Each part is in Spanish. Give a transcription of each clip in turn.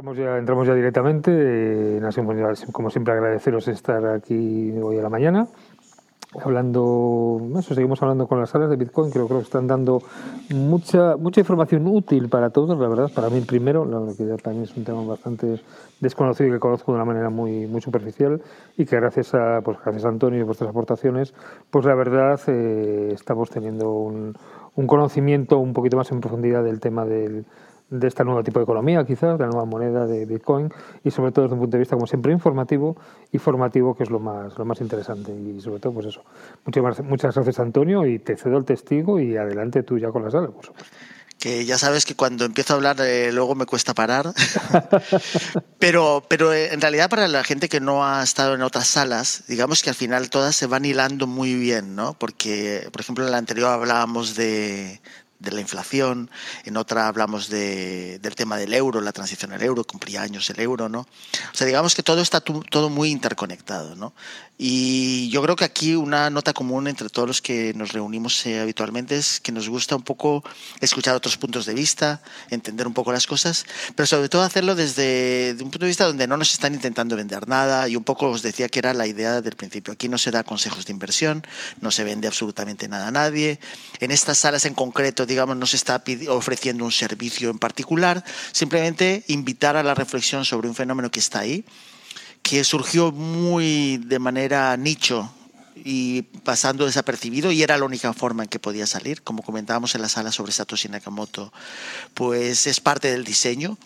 entramos ya, entramos ya directamente. Eh, como siempre, agradeceros estar aquí hoy a la mañana. Hablando, eso, seguimos hablando con las salas de Bitcoin, creo, creo que están dando mucha mucha información útil para todos, la verdad. Para mí, primero, la que ya también es un tema bastante desconocido y que conozco de una manera muy, muy superficial y que gracias a, pues, gracias a Antonio y vuestras aportaciones, pues la verdad eh, estamos teniendo un, un conocimiento un poquito más en profundidad del tema del de este nuevo tipo de economía, quizás, de la nueva moneda de Bitcoin, y sobre todo desde un punto de vista, como siempre, informativo y formativo, que es lo más, lo más interesante. Y sobre todo, pues eso. Muchas, muchas gracias, Antonio, y te cedo el testigo y adelante tú ya con la sala, por supuesto que ya sabes que cuando empiezo a hablar eh, luego me cuesta parar. pero, pero eh, en realidad para la gente que no ha estado en otras salas, digamos que al final todas se van hilando muy bien, ¿no? Porque, por ejemplo, en la anterior hablábamos de, de la inflación, en otra hablamos de, del tema del euro, la transición al euro, cumplía años el euro, ¿no? O sea, digamos que todo está todo muy interconectado, ¿no? Y yo creo que aquí una nota común entre todos los que nos reunimos eh, habitualmente es que nos gusta un poco escuchar otros puntos de vista, entender un poco las cosas, pero sobre todo hacerlo desde un punto de vista donde no nos están intentando vender nada y un poco os decía que era la idea del principio. Aquí no se da consejos de inversión, no se vende absolutamente nada a nadie. En estas salas en concreto, digamos, no se está ofreciendo un servicio en particular, simplemente invitar a la reflexión sobre un fenómeno que está ahí que surgió muy de manera nicho y pasando desapercibido y era la única forma en que podía salir, como comentábamos en la sala sobre Satoshi Nakamoto, pues es parte del diseño.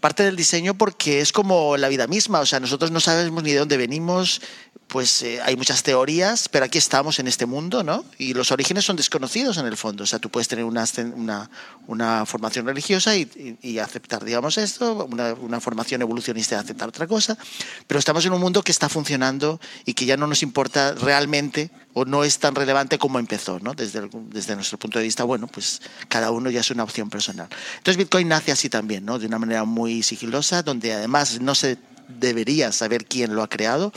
Parte del diseño porque es como la vida misma, o sea, nosotros no sabemos ni de dónde venimos, pues eh, hay muchas teorías, pero aquí estamos en este mundo, ¿no? Y los orígenes son desconocidos en el fondo. O sea, tú puedes tener una, una, una formación religiosa y, y, aceptar, digamos, esto, una, una, formación evolucionista y aceptar otra cosa, pero estamos en un mundo que está funcionando y que ya no nos importa realmente o no es tan relevante como empezó, ¿no? Desde, desde nuestro punto de vista, bueno, pues cada uno ya es una opción personal. Entonces Bitcoin nace así también, ¿no? De una manera muy sigilosa, donde además no se debería saber quién lo ha creado,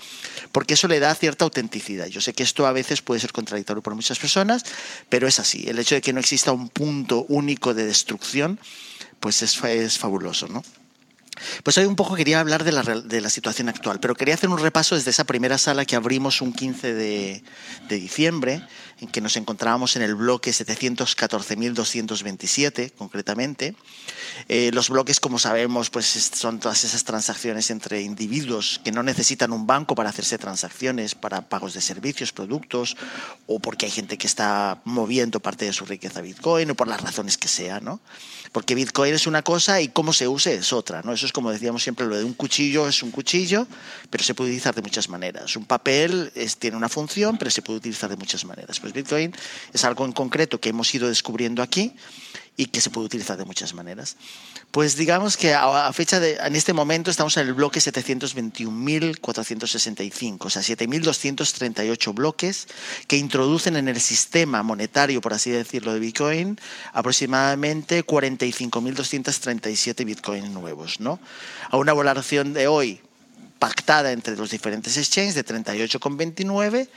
porque eso le da cierta autenticidad. Yo sé que esto a veces puede ser contradictorio por muchas personas, pero es así. El hecho de que no exista un punto único de destrucción, pues es, es fabuloso, ¿no? Pues hoy un poco quería hablar de la, de la, situación actual, pero quería hacer un repaso desde esa primera sala que abrimos un 15 de, de diciembre, en que nos encontrábamos en el bloque 714.227 concretamente. Eh, los bloques, como sabemos, pues son todas esas transacciones entre individuos que no necesitan un banco para hacerse transacciones, para pagos de servicios, productos, o porque hay gente que está moviendo parte de su riqueza a Bitcoin, o por las razones que sea, ¿no? Porque Bitcoin es una cosa y cómo se use es otra, ¿no? Eso es como decíamos siempre, lo de un cuchillo es un cuchillo, pero se puede utilizar de muchas maneras. Un papel tiene una función, pero se puede utilizar de muchas maneras. Pues Bitcoin es algo en concreto que hemos ido descubriendo aquí y que se puede utilizar de muchas maneras. Pues digamos que a, fecha de, en este momento estamos en el bloque 721.465, o sea, 7.238 bloques que introducen en el sistema monetario, por así decirlo, de Bitcoin aproximadamente 45.237 Bitcoin nuevos, ¿no? A una valoración de hoy pactada entre los diferentes exchanges de 38,29,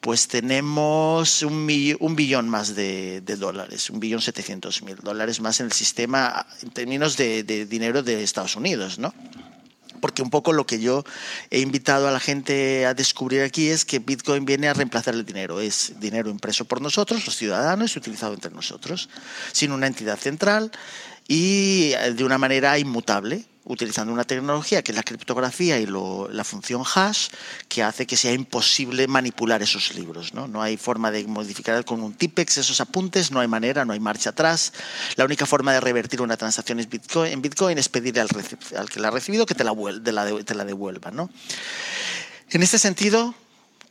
pues tenemos un, un billón más de, dólares, un billón 700 mil dólares más en el sistema en términos de, de dinero de Estados Unidos, ¿no? porque un poco lo que yo he invitado a la gente a descubrir aquí es que Bitcoin viene a reemplazar el dinero. Es dinero impreso por nosotros, los ciudadanos, utilizado entre nosotros, sin una entidad central y de una manera inmutable utilizando una tecnología que es la criptografía y la función hash, que hace que sea imposible manipular esos libros. ¿no? no hay forma de modificar con un TIPEX esos apuntes, no hay manera, no hay marcha atrás. La única forma de revertir una transacción en Bitcoin, en Bitcoin es pedirle al, que la ha recibido que te la, te la devuelva. ¿no? En este sentido,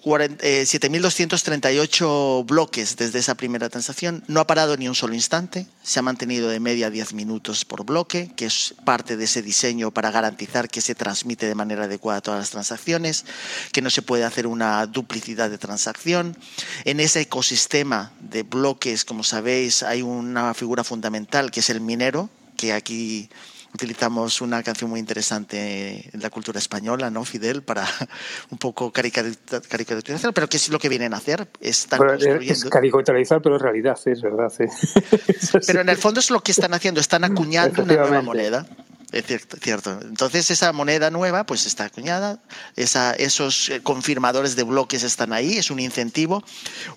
7.238 eh, bloques desde esa primera transacción. No ha parado ni un solo instante. Se ha mantenido de media 10 minutos por bloque, que es parte de ese diseño para garantizar que se transmite de manera adecuada todas las transacciones, que no se puede hacer una duplicidad de transacción. En ese ecosistema de bloques, como sabéis, hay una figura fundamental que es el minero, que aquí utilizamos una canción muy interesante en la cultura española, ¿no, Fidel? Para un poco caricaturizar, pero ¿qué es lo que vienen a hacer? Están Es caricaturizar, pero es realidad, es verdad. pero en el fondo es lo que están haciendo, están acuñando una nueva moneda. Es cierto, cierto. Entonces esa moneda nueva pues está acuñada, esa, esos eh, confirmadores de bloques están ahí, es un incentivo.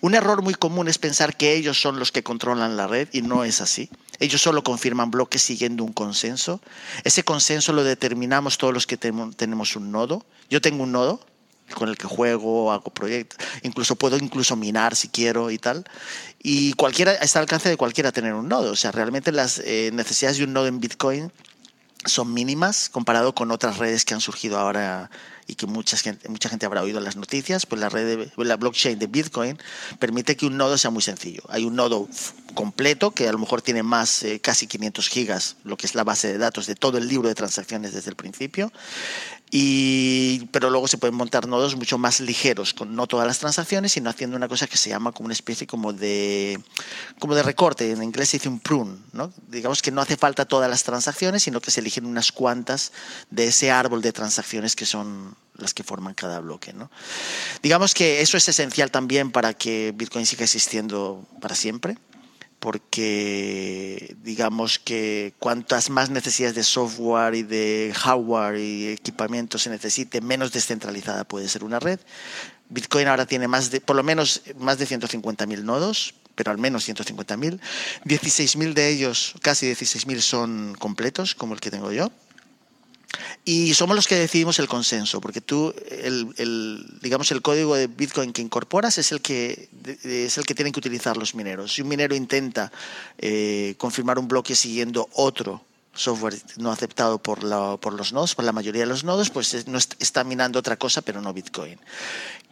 Un error muy común es pensar que ellos son los que controlan la red y no es así. Ellos solo confirman bloques siguiendo un consenso. Ese consenso lo determinamos todos los que tenemos un nodo. Yo tengo un nodo, con el que juego, hago proyectos, incluso puedo incluso minar si quiero y tal. Y cualquiera está al alcance de cualquiera tener un nodo. O sea, realmente las eh, necesidades de un nodo en Bitcoin son mínimas comparado con otras redes que han surgido ahora y que mucha gente, mucha gente habrá oído en las noticias, pues la red de, la blockchain de Bitcoin permite que un nodo sea muy sencillo. Hay un nodo completo que a lo mejor tiene más eh, casi 500 gigas, lo que es la base de datos de todo el libro de transacciones desde el principio. Y, pero luego se pueden montar nodos mucho más ligeros, con no todas las transacciones, sino haciendo una cosa que se llama como una especie como de, como de recorte. En inglés se dice un prune. ¿no? Digamos que no hace falta todas las transacciones, sino que se eligen unas cuantas de ese árbol de transacciones que son las que forman cada bloque. ¿no? Digamos que eso es esencial también para que Bitcoin siga existiendo para siempre porque digamos que cuantas más necesidades de software y de hardware y equipamiento se necesite, menos descentralizada puede ser una red. Bitcoin ahora tiene más de, por lo menos más de 150.000 nodos, pero al menos 150.000. 16.000 de ellos, casi 16.000 son completos, como el que tengo yo. Y somos los que decidimos el consenso, porque tú, el, digamos, el código de Bitcoin que incorporas es el que, es el que tienen que utilizar los mineros. Si un minero intenta eh, confirmar un bloque siguiendo otro software no aceptado por, por los nodos, por la mayoría de los nodos, pues no está minando otra cosa, pero no Bitcoin.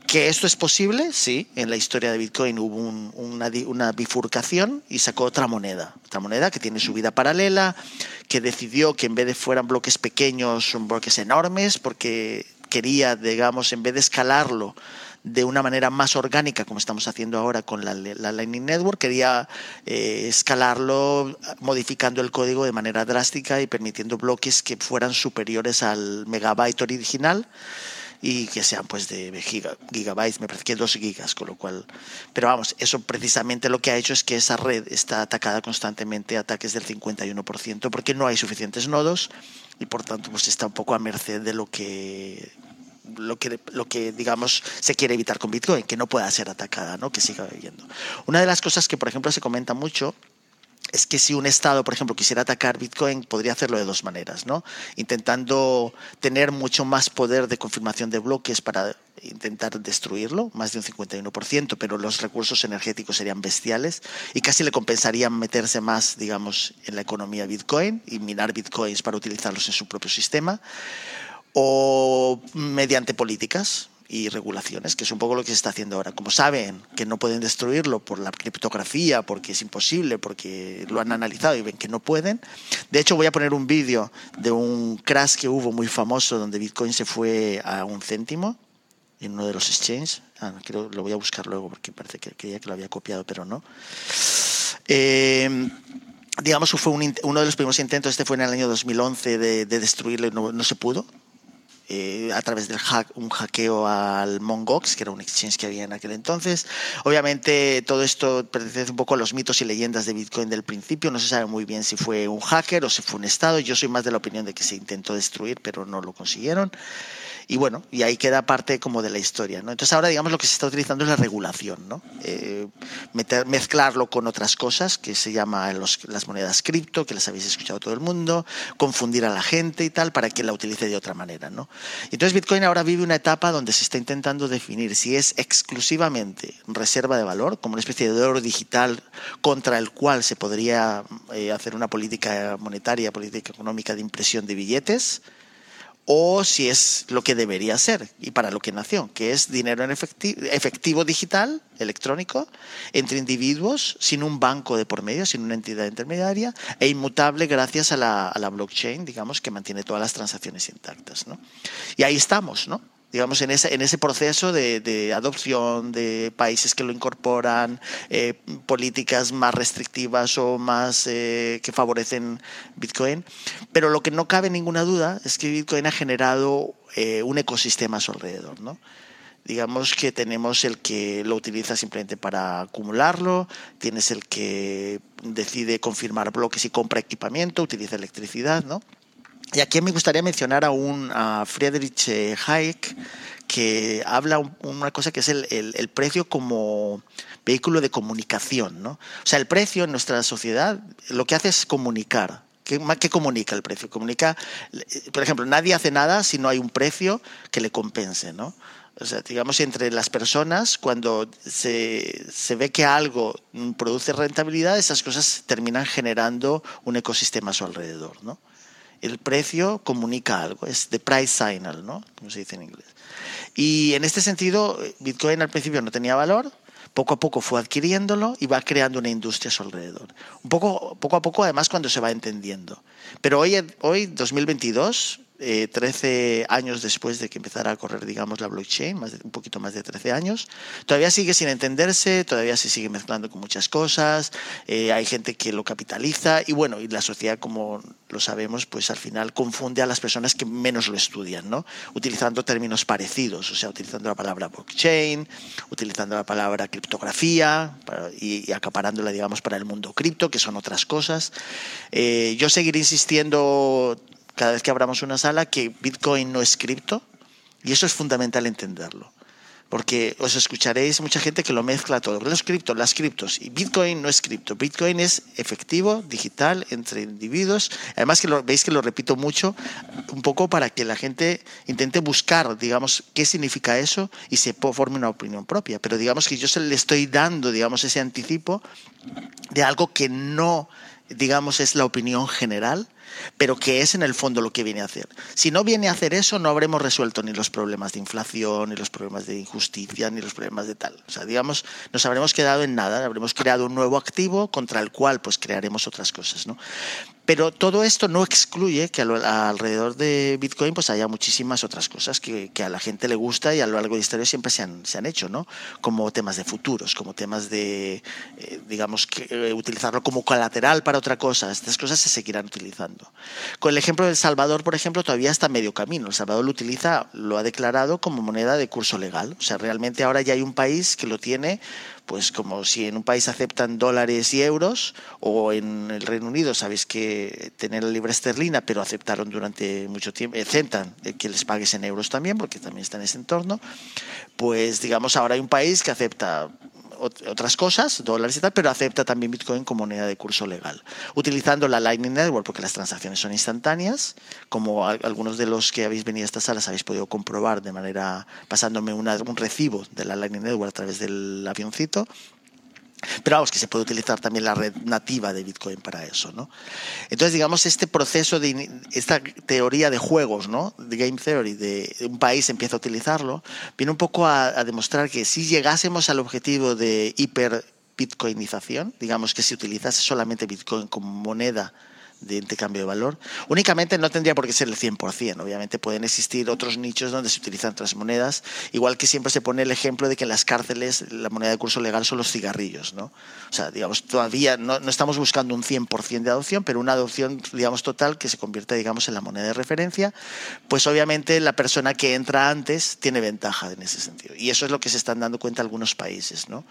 ¿Que esto es posible? Sí, en la historia de Bitcoin hubo una, una, bifurcación y sacó otra moneda, otra moneda que tiene su vida paralela, que decidió que en vez de fueran bloques pequeños, son bloques enormes, porque quería, digamos, en vez de escalarlo de una manera más orgánica, como estamos haciendo ahora con la, Lightning Network, quería eh, escalarlo modificando el código de manera drástica y permitiendo bloques que fueran superiores al megabyte original y que sean pues de gigabytes, me parece que dos gigas, con lo cual, pero vamos, eso precisamente lo que ha hecho es que esa red está atacada constantemente, ataques del 51%, porque no hay suficientes nodos y por tanto pues está un poco a merced de lo que lo que, lo que digamos se quiere evitar con Bitcoin, que no pueda ser atacada, ¿no? que siga viviendo. Una de las cosas que por ejemplo se comenta mucho es que si un Estado, por ejemplo, quisiera atacar Bitcoin, podría hacerlo de dos maneras, ¿no? Intentando tener mucho más poder de confirmación de bloques para intentar destruirlo, más de un 51%, pero los recursos energéticos serían bestiales y casi le compensarían meterse más, digamos, en la economía Bitcoin y minar Bitcoins para utilizarlos en su propio sistema, o mediante políticas, y regulaciones, que es un poco lo que se está haciendo ahora. Como saben que no pueden destruirlo por la criptografía, porque es imposible, porque lo han analizado y ven que no pueden. De hecho, voy a poner un vídeo de un crash que hubo muy famoso donde Bitcoin se fue a un céntimo en uno de los exchanges. Ah, lo voy a buscar luego porque parece que creía que lo había copiado, pero no. Eh, digamos, fue uno de los primeros intentos, este fue en el año 2011, de, de destruirlo y no, no se pudo eh, a través del hack, un hackeo al Mongox, que era un exchange que había en aquel entonces. Obviamente todo esto pertenece un poco a los mitos y leyendas de Bitcoin del principio. No se sabe muy bien si fue un hacker o si fue un Estado. Yo soy más de la opinión de que se intentó destruir, pero no lo consiguieron. Y bueno, y ahí queda parte como de la historia. ¿no? Entonces ahora digamos lo que se está utilizando es la regulación, ¿no? Eh, mezclarlo con otras cosas que se llama las monedas cripto, que las habéis escuchado todo el mundo, confundir a la gente y tal para que la utilice de otra manera. ¿no? Entonces Bitcoin ahora vive una etapa donde se está intentando definir si es exclusivamente reserva de valor, como una especie de oro digital contra el cual se podría eh, hacer una política monetaria, política económica de impresión de billetes, o si es lo que debería ser y para lo que nació, que es dinero en efectivo, digital, electrónico, entre individuos, sin un banco de por medio, sin una entidad intermediaria, e inmutable gracias a la, a la blockchain, digamos, que mantiene todas las transacciones intactas. ¿no? Y ahí estamos, ¿no? Digamos, en ese, en ese proceso de, adopción de países que lo incorporan, eh, políticas más restrictivas o más eh, que favorecen Bitcoin. Pero lo que no cabe ninguna duda es que Bitcoin ha generado eh, un ecosistema a su alrededor, ¿no? digamos que tenemos el que lo utiliza simplemente para acumularlo, tienes el que decide confirmar bloques y compra equipamiento, utiliza electricidad, ¿no? Y aquí me gustaría mencionar a un a Friedrich eh, Hayek que habla una cosa que es el, el, precio como vehículo de comunicación. ¿no? O sea, el precio en nuestra sociedad lo que hace es comunicar. ¿Qué, ¿Qué, comunica el precio? Comunica, por ejemplo, nadie hace nada si no hay un precio que le compense. ¿no? O sea, digamos, entre las personas, cuando se, se, ve que algo produce rentabilidad, esas cosas terminan generando un ecosistema a su alrededor, ¿no? El precio comunica algo, es the price signal, ¿no? Como se dice en inglés. Y en este sentido, Bitcoin al principio no tenía valor, poco a poco fue adquiriéndolo y va creando una industria a su alrededor. Un poco, poco a poco, además, cuando se va entendiendo. Pero hoy, hoy 2022, eh, 13 años después de que empezara a correr, digamos, la blockchain, más de, un poquito más de 13 años. Todavía sigue sin entenderse, todavía se sigue mezclando con muchas cosas, eh, hay gente que lo capitaliza y bueno, y la sociedad, como lo sabemos, pues al final confunde a las personas que menos lo estudian, ¿no? Utilizando términos parecidos, o sea, utilizando la palabra blockchain, utilizando la palabra criptografía y, acaparándola, digamos, para el mundo cripto, que son otras cosas. Eh, yo seguiré insistiendo cada vez que abramos una sala que Bitcoin no es cripto y eso es fundamental entenderlo. Porque os escucharéis mucha gente que lo mezcla todo. Los criptos, las criptos. Y Bitcoin no es cripto. Bitcoin es efectivo, digital, entre individuos. Además que lo, veis que lo repito mucho, un poco para que la gente intente buscar, digamos, qué significa eso y se forme una opinión propia. Pero digamos que yo se le estoy dando, digamos, ese anticipo de algo que no, digamos, es la opinión general, pero que es en el fondo lo que viene a hacer. Si no viene a hacer eso, no habremos resuelto ni los problemas de inflación, ni los problemas de injusticia, ni los problemas de tal. O sea, digamos, nos habremos quedado en nada, habremos creado un nuevo activo contra el cual pues crearemos otras cosas, ¿no? Pero todo esto no excluye que alrededor de Bitcoin pues haya muchísimas otras cosas que, a la gente le gusta y a lo largo de la historia siempre se han, se han hecho, ¿no? Como temas de futuros, como temas de, eh, digamos, que, eh, utilizarlo como colateral para otra cosa. Estas cosas se seguirán utilizando. Con el ejemplo de Salvador, por ejemplo, todavía está medio camino. El Salvador lo utiliza, lo ha declarado como moneda de curso legal. O sea, realmente ahora ya hay un país que lo tiene pues como si en un país aceptan dólares y euros, o en el Reino Unido sabéis que tener la libra esterlina, pero aceptaron durante mucho tiempo, aceptan que les pagues en euros también, porque también está en ese entorno, pues digamos ahora hay un país que acepta otras cosas, dólares y tal, pero acepta también Bitcoin como moneda de curso legal, utilizando la Lightning Network porque las transacciones son instantáneas, como algunos de los que habéis venido a estas salas habéis podido comprobar de manera pasándome un recibo de la Lightning Network a través del avioncito pero vamos, que se puede utilizar también la red nativa de Bitcoin para eso, ¿no? Entonces, digamos, este proceso de esta teoría de juegos, ¿no? De game theory, de un país empieza a utilizarlo, viene un poco a, a demostrar que si llegásemos al objetivo de hiper bitcoinización, digamos que si utilizase solamente Bitcoin como moneda de intercambio de valor. Únicamente no tendría por qué ser el 100%. Obviamente pueden existir otros nichos donde se utilizan otras monedas, igual que siempre se pone el ejemplo de que en las cárceles la moneda de curso legal son los cigarrillos. ¿no? O sea, digamos, todavía no, no estamos buscando un 100% de adopción, pero una adopción, digamos, total que se convierte, digamos, en la moneda de referencia, pues obviamente la persona que entra antes tiene ventaja en ese sentido. Y eso es lo que se están dando cuenta algunos países. ¿no?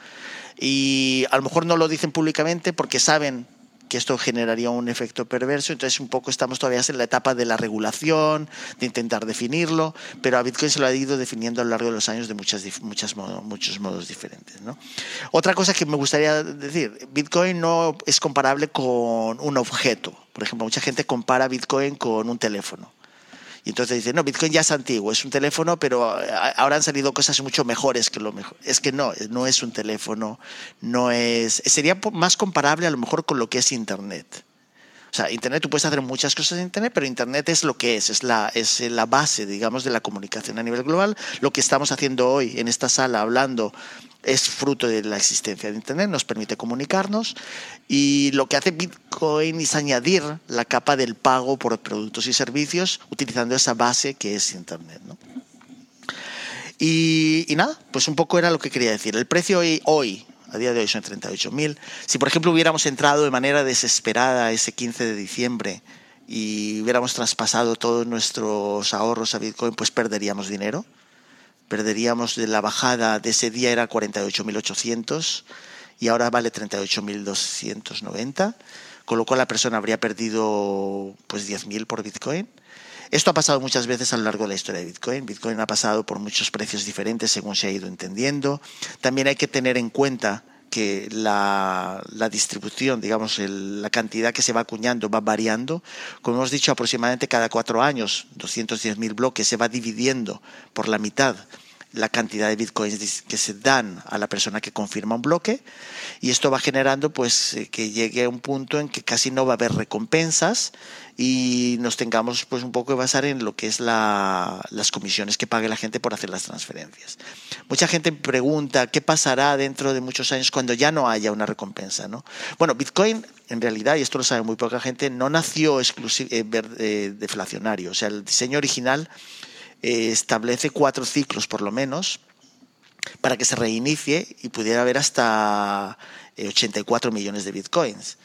Y a lo mejor no lo dicen públicamente porque saben que esto generaría un efecto perverso. Entonces, un poco estamos todavía en la etapa de la regulación, de intentar definirlo, pero a Bitcoin se lo ha ido definiendo a lo largo de los años de muchas, muchas muchos modos diferentes. ¿no? Otra cosa que me gustaría decir, Bitcoin no es comparable con un objeto. Por ejemplo, mucha gente compara Bitcoin con un teléfono. Y entonces dice, no, Bitcoin ya es antiguo, es un teléfono, pero ahora han salido cosas mucho mejores que lo mejor. Es que no, no es un teléfono, no es... Sería más comparable a lo mejor con lo que es Internet. O sea, Internet, tú puedes hacer muchas cosas en Internet, pero Internet es lo que es, es la, es la base, digamos, de la comunicación a nivel global. Lo que estamos haciendo hoy en esta sala, hablando es fruto de la existencia de Internet, nos permite comunicarnos y lo que hace Bitcoin es añadir la capa del pago por productos y servicios utilizando esa base que es Internet. Y, nada, pues un poco era lo que quería decir. El precio hoy, hoy a día de hoy son 38.000. Si por ejemplo hubiéramos entrado de manera desesperada ese 15 de diciembre y hubiéramos traspasado todos nuestros ahorros a Bitcoin, pues perderíamos dinero perderíamos de la bajada de ese día era 48.800 y ahora vale 38.290, con lo cual la persona habría perdido pues 10.000 por Bitcoin Esto ha pasado muchas veces a lo largo de la historia de Bitcoin. Bitcoin ha pasado por muchos precios diferentes según se ha ido entendiendo. También hay que tener en cuenta que la, distribución, digamos, la cantidad que se va acuñando va variando. Como hemos dicho, aproximadamente cada cuatro años, 210.000 bloques se va dividiendo por la mitad la cantidad de bitcoins que se dan a la persona que confirma un bloque y esto va generando pues eh, que llegue a un punto en que casi no va a haber recompensas y nos tengamos pues un poco que basar en lo que es la, las comisiones que pague la gente por hacer las transferencias. Mucha gente pregunta qué pasará dentro de muchos años cuando ya no haya una recompensa. ¿no? Bueno, Bitcoin en realidad, y esto lo sabe muy poca gente, no nació eh, eh, deflacionario. O sea, el diseño original eh, establece cuatro ciclos por lo menos para que se reinicie y pudiera haber hasta 84 millones de bitcoins.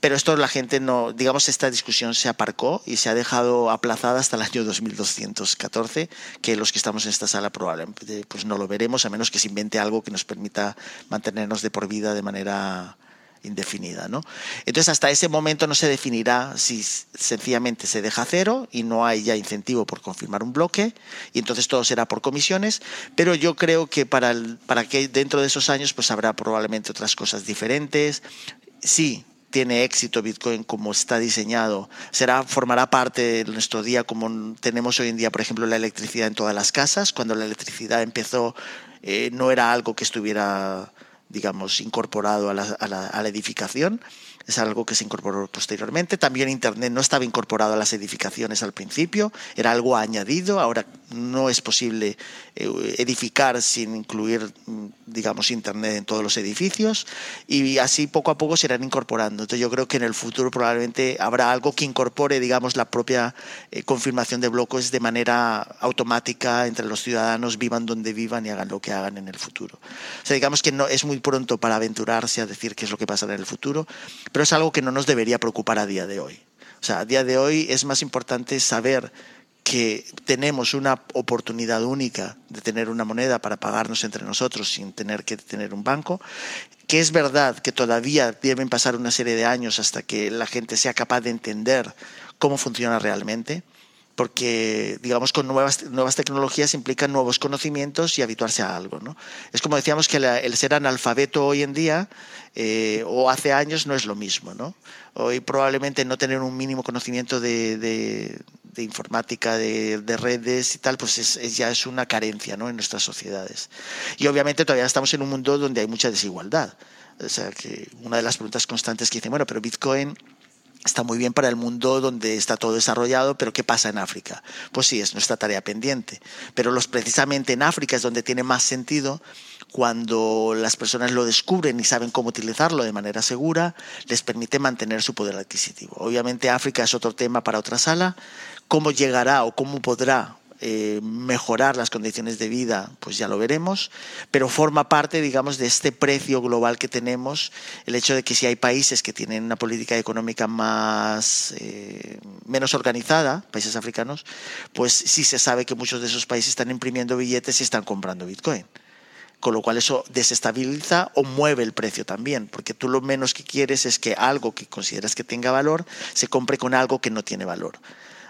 Pero esto la gente no, digamos, esta discusión se aparcó y se ha dejado aplazada hasta el año 2214, que los que estamos en esta sala probablemente pues no lo veremos, a menos que se invente algo que nos permita mantenernos de por vida de manera indefinida. ¿no? Entonces, hasta ese momento no se definirá si sencillamente se deja cero y no hay ya incentivo por confirmar un bloque, y entonces todo será por comisiones, pero yo creo que para, para que dentro de esos años pues habrá probablemente otras cosas diferentes. Sí, tiene éxito Bitcoin como está diseñado, será, formará parte de nuestro día como tenemos hoy en día, por ejemplo, la electricidad en todas las casas. Cuando la electricidad empezó, eh, no era algo que estuviera digamos, incorporado a la, a la, a la edificación es algo que se incorporó posteriormente. También Internet no estaba incorporado a las edificaciones al principio, era algo añadido. Ahora no es posible eh, edificar sin incluir, mm, digamos, Internet en todos los edificios y así poco a poco se irán incorporando. Entonces yo creo que en el futuro probablemente habrá algo que incorpore, digamos, la propia eh, confirmación de bloques de manera automática entre los ciudadanos, vivan donde vivan y hagan lo que hagan en el futuro. O sea, digamos que no es muy pronto para aventurarse a decir qué es lo que pasará en el futuro, es algo que no nos debería preocupar a día de hoy. O sea, a día de hoy es más importante saber que tenemos una oportunidad única de tener una moneda para pagarnos entre nosotros sin tener que tener un banco, que es verdad que todavía deben pasar una serie de años hasta que la gente sea capaz de entender cómo funciona realmente, porque, digamos, con nuevas, tecnologías implican nuevos conocimientos y habituarse a algo. Es como decíamos que el ser analfabeto hoy en día eh, o hace años no es lo mismo. ¿no? Hoy probablemente no tener un mínimo conocimiento de, informática, de, de, redes y tal, pues es, ya es una carencia ¿no? en nuestras sociedades. Y obviamente todavía estamos en un mundo donde hay mucha desigualdad. O sea, una de las preguntas constantes que dicen, bueno, pero Bitcoin está muy bien para el mundo donde está todo desarrollado, pero ¿qué pasa en África? Pues sí, es nuestra tarea pendiente. Pero los, precisamente en África es donde tiene más sentido cuando las personas lo descubren y saben cómo utilizarlo de manera segura, les permite mantener su poder adquisitivo. Obviamente África es otro tema para otra sala. ¿Cómo llegará o cómo podrá eh, mejorar las condiciones de vida, pues ya lo veremos, pero forma parte, digamos, de este precio global que tenemos, el hecho de que si hay países que tienen una política económica más eh, menos organizada, países africanos, pues sí se sabe que muchos de esos países están imprimiendo billetes y están comprando Bitcoin con lo cual eso desestabiliza o mueve el precio también, porque tú lo menos que quieres es que algo que consideras que tenga valor se compre con algo que no tiene valor.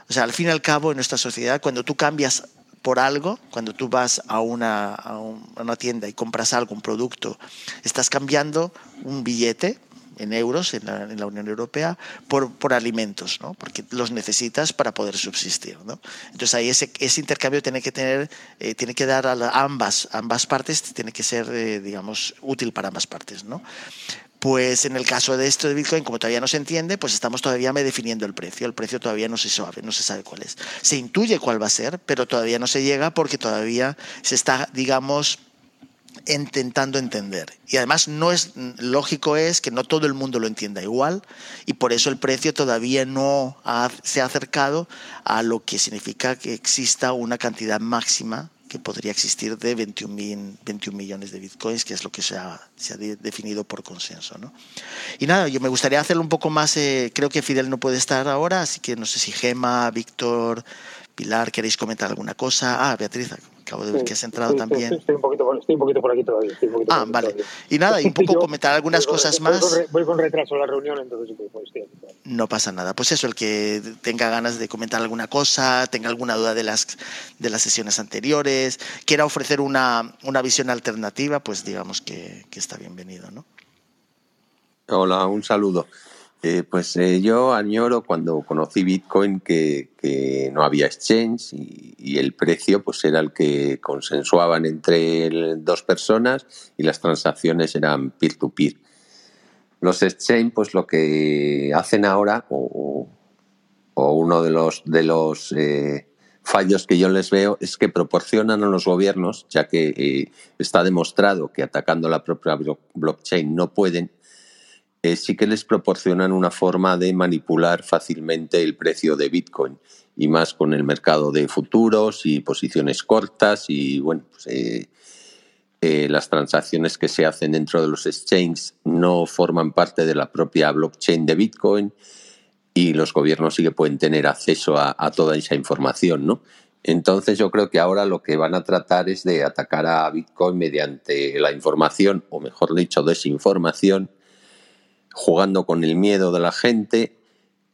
O sea, al fin y al cabo, en nuestra sociedad, cuando tú cambias por algo, cuando tú vas a una, a una tienda y compras algo, un producto, estás cambiando un billete en euros en la, en la, Unión Europea por, por alimentos, ¿no? porque los necesitas para poder subsistir. ¿no? Entonces ahí ese, ese intercambio tiene que tener, eh, tiene que dar a ambas, ambas partes, tiene que ser, eh, digamos, útil para ambas partes. ¿no? Pues en el caso de esto de Bitcoin, como todavía no se entiende, pues estamos todavía definiendo el precio. El precio todavía no se sabe, no se sabe cuál es. Se intuye cuál va a ser, pero todavía no se llega porque todavía se está, digamos, intentando entender. Y además no es lógico es que no todo el mundo lo entienda igual y por eso el precio todavía no se ha acercado a lo que significa que exista una cantidad máxima que podría existir de 21, 21 millones de bitcoins, que es lo que se ha, se ha definido por consenso. ¿no? Y nada, yo me gustaría hacerlo un poco más, eh, creo que Fidel no puede estar ahora, así que no sé si Gema, Víctor, Pilar, ¿queréis comentar alguna cosa? Ah, Beatriz, acabo de ver que has entrado también. Estoy, un poquito, estoy, un poquito, por aquí todavía. ah, vale. Y nada, y un poco comentar algunas cosas más. Voy con, retraso a la reunión, entonces pues, estoy aquí. No pasa nada. Pues eso, el que tenga ganas de comentar alguna cosa, tenga alguna duda de las, de las sesiones anteriores, quiera ofrecer una, una visión alternativa, pues digamos que, que está bienvenido, ¿no? Hola, un saludo. Eh, pues eh, yo añoro cuando conocí Bitcoin que, no había exchange y, el precio pues era el que consensuaban entre dos personas y las transacciones eran peer-to-peer. Los exchange pues lo que hacen ahora o, uno de los, de los eh, fallos que yo les veo es que proporcionan a los gobiernos, ya que está demostrado que atacando la propia blockchain no pueden, eh, sí que les proporcionan una forma de manipular fácilmente el precio de Bitcoin y más con el mercado de futuros y posiciones cortas y bueno, pues, eh, eh, las transacciones que se hacen dentro de los exchanges no forman parte de la propia blockchain de Bitcoin y los gobiernos sí que pueden tener acceso a, a toda esa información, ¿no? Entonces yo creo que ahora lo que van a tratar es de atacar a Bitcoin mediante la información, o mejor dicho, desinformación, jugando con el miedo de la gente,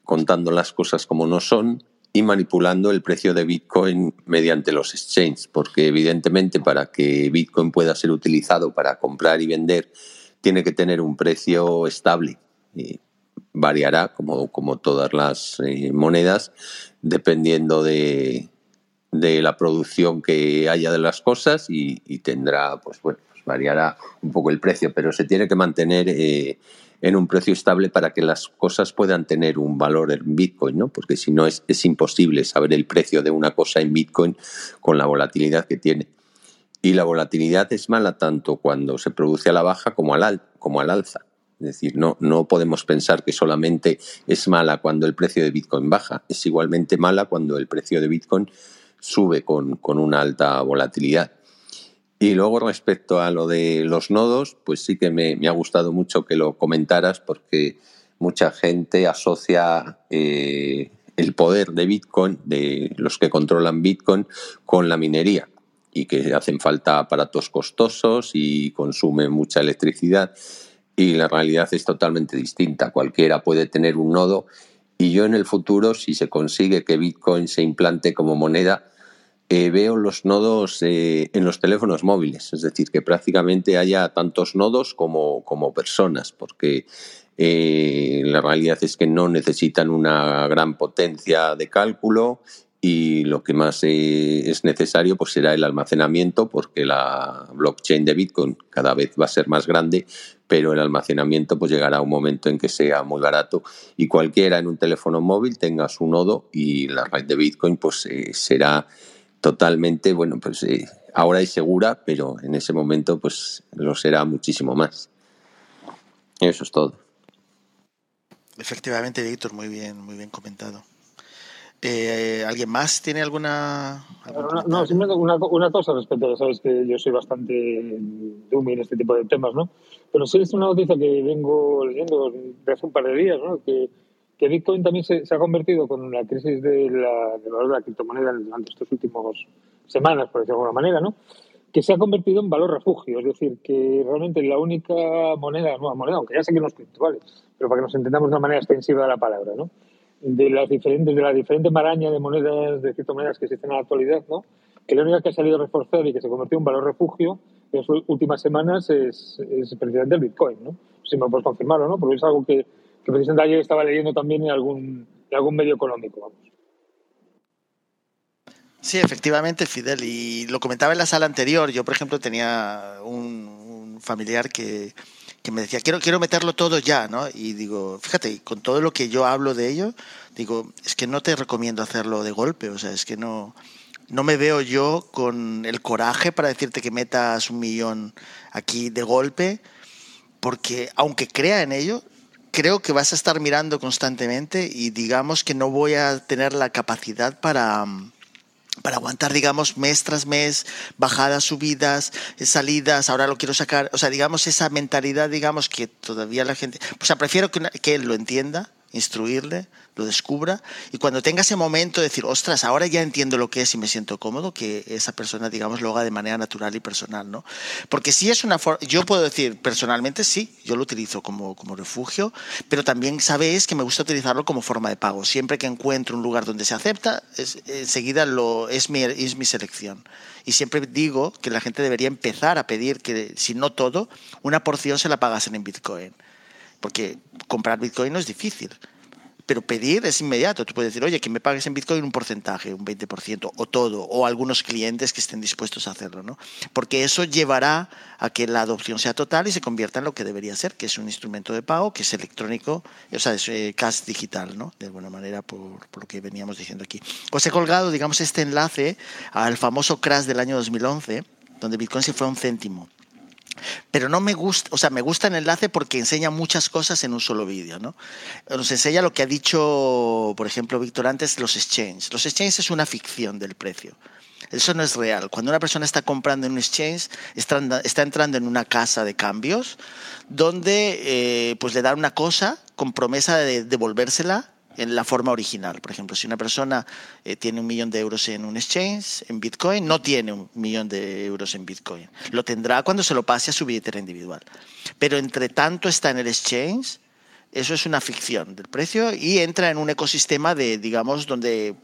contando las cosas como no son y manipulando el precio de Bitcoin mediante los exchanges, porque evidentemente para que Bitcoin pueda ser utilizado para comprar y vender, tiene que tener un precio estable. Y variará, como, como todas las eh, monedas, dependiendo de, de, la producción que haya de las cosas y, tendrá, pues bueno, pues variará un poco el precio, pero se tiene que mantener eh, en un precio estable para que las cosas puedan tener un valor en Bitcoin, ¿no? Porque si no es, es imposible saber el precio de una cosa en Bitcoin con la volatilidad que tiene. Y la volatilidad es mala tanto cuando se produce a la baja como al, como al alza. Es decir, no, no podemos pensar que solamente es mala cuando el precio de Bitcoin baja, es igualmente mala cuando el precio de Bitcoin sube con, con una alta volatilidad. Y luego respecto a lo de los nodos, pues sí que me, ha gustado mucho que lo comentaras porque mucha gente asocia eh, el poder de Bitcoin, de los que controlan Bitcoin, con la minería y que hacen falta aparatos costosos y consumen mucha electricidad. Y la realidad es totalmente distinta. Cualquiera puede tener un nodo y yo en el futuro, si se consigue que Bitcoin se implante como moneda, eh, veo los nodos eh, en los teléfonos móviles, es decir, que prácticamente haya tantos nodos como, como personas, porque eh, la realidad es que no necesitan una gran potencia de cálculo y lo que más es necesario pues será el almacenamiento porque la blockchain de Bitcoin cada vez va a ser más grande pero el almacenamiento pues llegará a un momento en que sea muy barato y cualquiera en un teléfono móvil tenga su nodo y la red de Bitcoin pues será totalmente, bueno, pues eh, ahora es segura, pero en ese momento pues lo será muchísimo más. Eso es todo. Efectivamente, Víctor, muy bien, muy bien comentado. Eh, ¿Alguien más tiene alguna...? No, simplemente una, una, cosa respecto a, sabes que yo soy bastante dumi en este tipo de temas, ¿no? Pero sí es una noticia que vengo leyendo desde hace un par de días, ¿no? Que que Bitcoin también se, ha convertido con la crisis de la, de valor de la criptomoneda durante estos últimos semanas, por decirlo de alguna manera, ¿no? que se ha convertido en valor refugio, es decir, que realmente la única moneda, nueva moneda, aunque ya sé que no es criptoval, pero para que nos entendamos de una manera extensiva de la palabra, ¿no? de las diferentes, de la diferente maraña de monedas, de criptomonedas que existen en la actualidad, ¿no? que la única que ha salido reforzada y que se convirtió en valor refugio en las últimas semanas es, es precisamente el Bitcoin, ¿no? Si me puedes confirmarlo, ¿no? Porque es algo que, que precisamente ayer estaba leyendo también en algún, en algún medio económico. Vamos. Sí, efectivamente, Fidel. Y lo comentaba en la sala anterior. Yo, por ejemplo, tenía un, familiar que, que, me decía, quiero, quiero meterlo todo ya, ¿no? Y digo, fíjate, con todo lo que yo hablo de ello, digo, es que no te recomiendo hacerlo de golpe. O sea, es que no, no me veo yo con el coraje para decirte que metas un millón aquí de golpe, porque aunque crea en ello, creo que vas a estar mirando constantemente y digamos que no voy a tener la capacidad para, para aguantar, digamos, mes tras mes, bajadas, subidas, salidas, ahora lo quiero sacar, o sea, digamos, esa mentalidad, digamos, que todavía la gente, o sea, prefiero que él lo entienda instruirle, lo descubra y cuando tenga ese momento de decir, ostras, ahora ya entiendo lo que es y me siento cómodo, que esa persona, digamos, lo haga de manera natural y personal, ¿no? Porque si es una forma, yo puedo decir personalmente, sí, yo lo utilizo como, como refugio, pero también sabéis que me gusta utilizarlo como forma de pago. Siempre que encuentro un lugar donde se acepta, es, enseguida lo, es, mi, es mi selección. Y siempre digo que la gente debería empezar a pedir que, si no todo, una porción se la pagasen en Bitcoin. Porque comprar Bitcoin no es difícil pero pedir es inmediato. Tú puedes decir, oye, que me pagues en Bitcoin un porcentaje, un 20%, o todo, o algunos clientes que estén dispuestos a hacerlo, ¿no? Porque eso llevará a que la adopción sea total y se convierta en lo que debería ser, que es un instrumento de pago, que es electrónico, o sea, es eh, cash digital, ¿no? De alguna manera, por, por, lo que veníamos diciendo aquí. Os he colgado, digamos, este enlace al famoso crash del año 2011, donde Bitcoin se fue a un céntimo. Pero no me gusta, o sea, me gusta el enlace porque enseña muchas cosas en un solo vídeo, ¿no? Nos enseña lo que ha dicho, por ejemplo, Víctor antes, los exchanges. Los exchanges es una ficción del precio. Eso no es real. Cuando una persona está comprando en un exchange, está, entrando en una casa de cambios donde eh, pues le dan una cosa con promesa de devolvérsela en la forma original. Por ejemplo, si una persona eh, tiene un millón de euros en un exchange, en Bitcoin, no tiene un millón de euros en Bitcoin. Lo tendrá cuando se lo pase a su billetera individual. Pero entre tanto está en el exchange, eso es una ficción del precio y entra en un ecosistema de, digamos, donde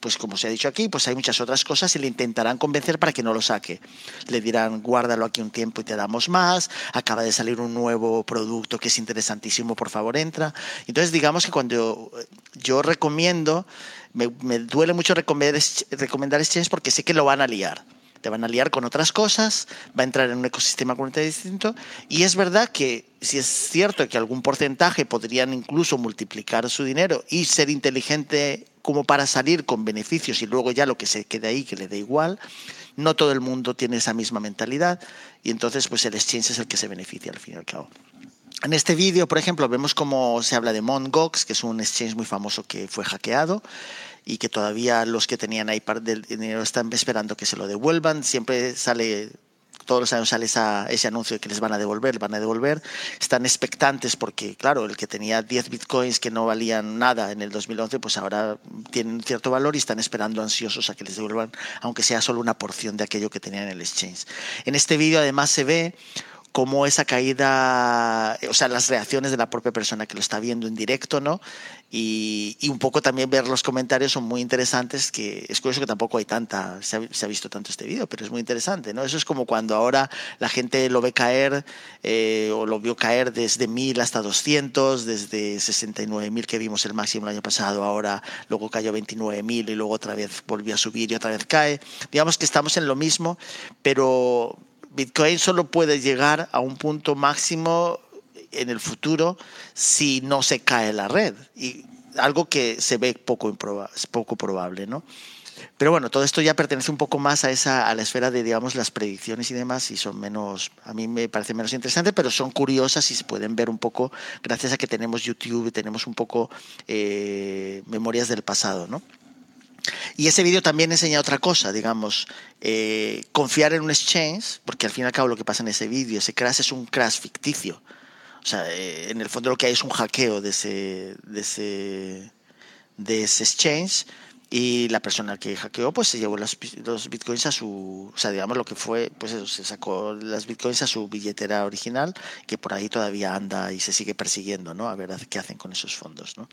pues como se ha dicho aquí, pues hay muchas otras cosas y le intentarán convencer para que no lo saque. Le dirán, guárdalo aquí un tiempo y te damos más, acaba de salir un nuevo producto que es interesantísimo, por favor entra. Entonces digamos que cuando yo recomiendo, me, duele mucho recomendar, recomendar porque sé que lo van a liar te van a liar con otras cosas, va a entrar en un ecosistema completamente distinto. Y es verdad que si es cierto que algún porcentaje podrían incluso multiplicar su dinero y ser inteligente como para salir con beneficios y luego ya lo que se quede ahí que le dé igual, no todo el mundo tiene esa misma mentalidad y entonces pues el exchange es el que se beneficia al fin y al cabo. En este vídeo, por ejemplo, vemos cómo se habla de Mongox, que es un exchange muy famoso que fue hackeado y que todavía los que tenían ahí parte del dinero están esperando que se lo devuelvan. Siempre sale, todos los años sale ese anuncio de que les van a devolver, van a devolver. Están expectantes porque, claro, el que tenía 10 bitcoins que no valían nada en el 2011, pues ahora tienen cierto valor y están esperando ansiosos a que les devuelvan, aunque sea solo una porción de aquello que tenían en el exchange. En este vídeo además se ve cómo esa caída, o sea, las reacciones de la propia persona que lo está viendo en directo, ¿no? Y, un poco también ver los comentarios son muy interesantes, que es curioso que tampoco hay tanta, se ha, visto tanto este vídeo, pero es muy interesante, ¿no? Eso es como cuando ahora la gente lo ve caer, eh, o lo vio caer desde 1000 hasta 200, desde 69.000 que vimos el máximo el año pasado, ahora luego cayó 29.000 y luego otra vez volvió a subir y otra vez cae. Digamos que estamos en lo mismo, pero Bitcoin solo puede llegar a un punto máximo en el futuro si no se cae la red. Y algo que se ve poco, poco probable, ¿no? Pero bueno, todo esto ya pertenece un poco más a esa a la esfera de digamos las predicciones y demás y son menos a mí me parece menos interesante, pero son curiosas y se pueden ver un poco gracias a que tenemos YouTube, tenemos un poco eh, memorias del pasado, ¿no? Y ese vídeo también enseña otra cosa, digamos, eh, confiar en un exchange, porque al fin y al cabo lo que pasa en ese vídeo, ese crash es un crash ficticio. O sea, eh, en el fondo lo que hay es un hackeo de ese, de ese, de ese exchange y la persona que hackeó pues se llevó los, bitcoins a su, o sea, digamos lo que fue, pues se sacó las bitcoins a su billetera original, que por ahí todavía anda y se sigue persiguiendo, ¿no? A ver qué hacen con esos fondos, ¿no?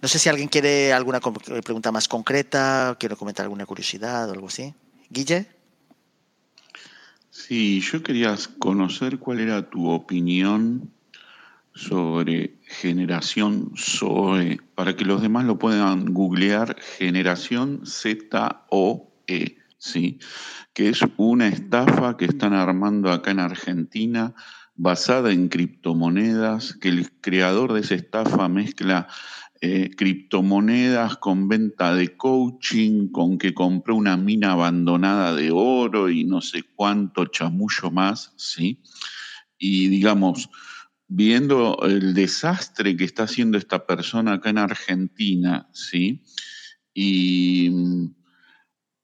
No sé si alguien quiere alguna pregunta más concreta, quiere comentar alguna curiosidad o algo así. Guille. Sí, yo quería conocer cuál era tu opinión sobre generación Zoe, para que los demás lo puedan googlear, generación Z-O-E, ¿sí? que es una estafa que están armando acá en Argentina basada en criptomonedas, que el creador de esa estafa mezcla eh, criptomonedas con venta de coaching, con que compró una mina abandonada de oro y no sé cuánto chamullo más, ¿sí? Y digamos, viendo el desastre que está haciendo esta persona acá en Argentina, ¿sí? Y mm,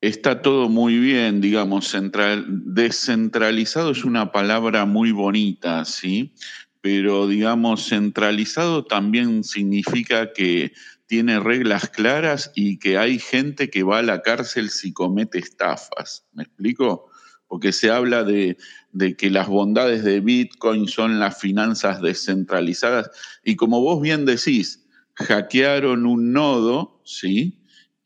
está todo muy bien, digamos, central, descentralizado es una palabra muy bonita, ¿sí? Pero digamos, centralizado también significa que tiene reglas claras y que hay gente que va a la cárcel si comete estafas. ¿Me explico? Porque se habla de, que las bondades de Bitcoin son las finanzas descentralizadas y como vos bien decís, hackearon un nodo, ¿sí?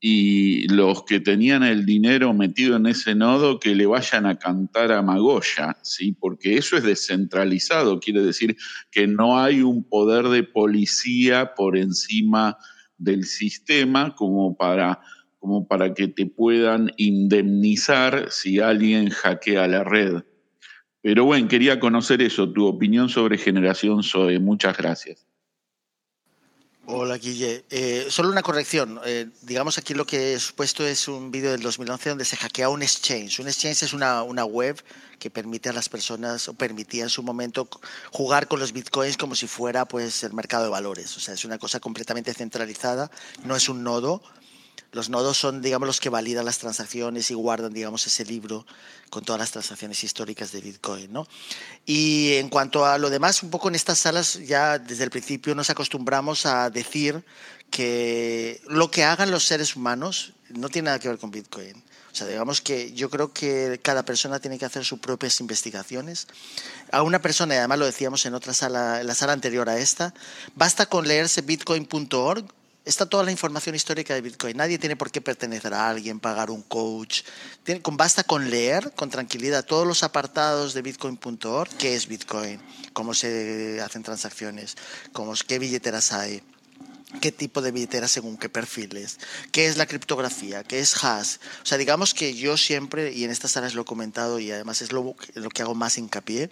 Y los que tenían el dinero metido en ese nodo que le vayan a cantar a Magoya, ¿sí? porque eso es descentralizado, quiere decir que no hay un poder de policía por encima del sistema como para, como para que te puedan indemnizar si alguien hackea la red. Pero bueno, quería conocer eso, tu opinión sobre generación SOE. Muchas gracias. Hola, Guille. Eh, solo una corrección. Eh, digamos aquí lo que he puesto es un vídeo del 2011 donde se hackea un exchange. Un exchange es una, una web que permite a las personas, o permitía en su momento, jugar con los bitcoins como si fuera pues el mercado de valores. O sea, es una cosa completamente centralizada, no es un nodo, los nodos son, digamos, los que validan las transacciones y guardan, digamos, ese libro con todas las transacciones históricas de Bitcoin, ¿no? Y en cuanto a lo demás, un poco en estas salas ya desde el principio nos acostumbramos a decir que lo que hagan los seres humanos no tiene nada que ver con Bitcoin. O sea, digamos que yo creo que cada persona tiene que hacer sus propias investigaciones. A una persona, y además lo decíamos en otra sala, en la sala anterior a esta, basta con leerse bitcoin.org Está toda la información histórica de Bitcoin. Nadie tiene por qué pertenecer a alguien, pagar un coach. basta con leer con tranquilidad todos los apartados de bitcoin.org, qué es Bitcoin, cómo se hacen transacciones, qué billeteras hay, qué tipo de billeteras según qué perfiles, qué es la criptografía, qué es hash. O sea, digamos que yo siempre, y en estas áreas lo he comentado y además es lo, lo que hago más hincapié,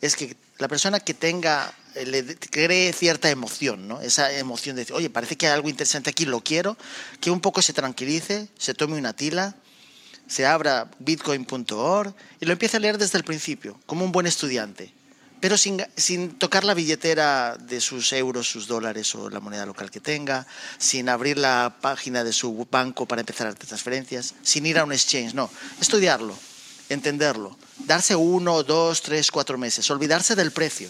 es que la persona que tenga, eh, le cree cierta emoción, ¿no? Esa emoción de decir, oye, parece que hay algo interesante aquí, lo quiero, que un poco se tranquilice, se tome una tila, se abra bitcoin.org y lo empiece a leer desde el principio, como un buen estudiante, pero sin, sin, tocar la billetera de sus euros, sus dólares o la moneda local que tenga, sin abrir la página de su banco para empezar a hacer transferencias, sin ir a un exchange, no, estudiarlo entenderlo, darse uno, dos, tres, cuatro meses, olvidarse del precio,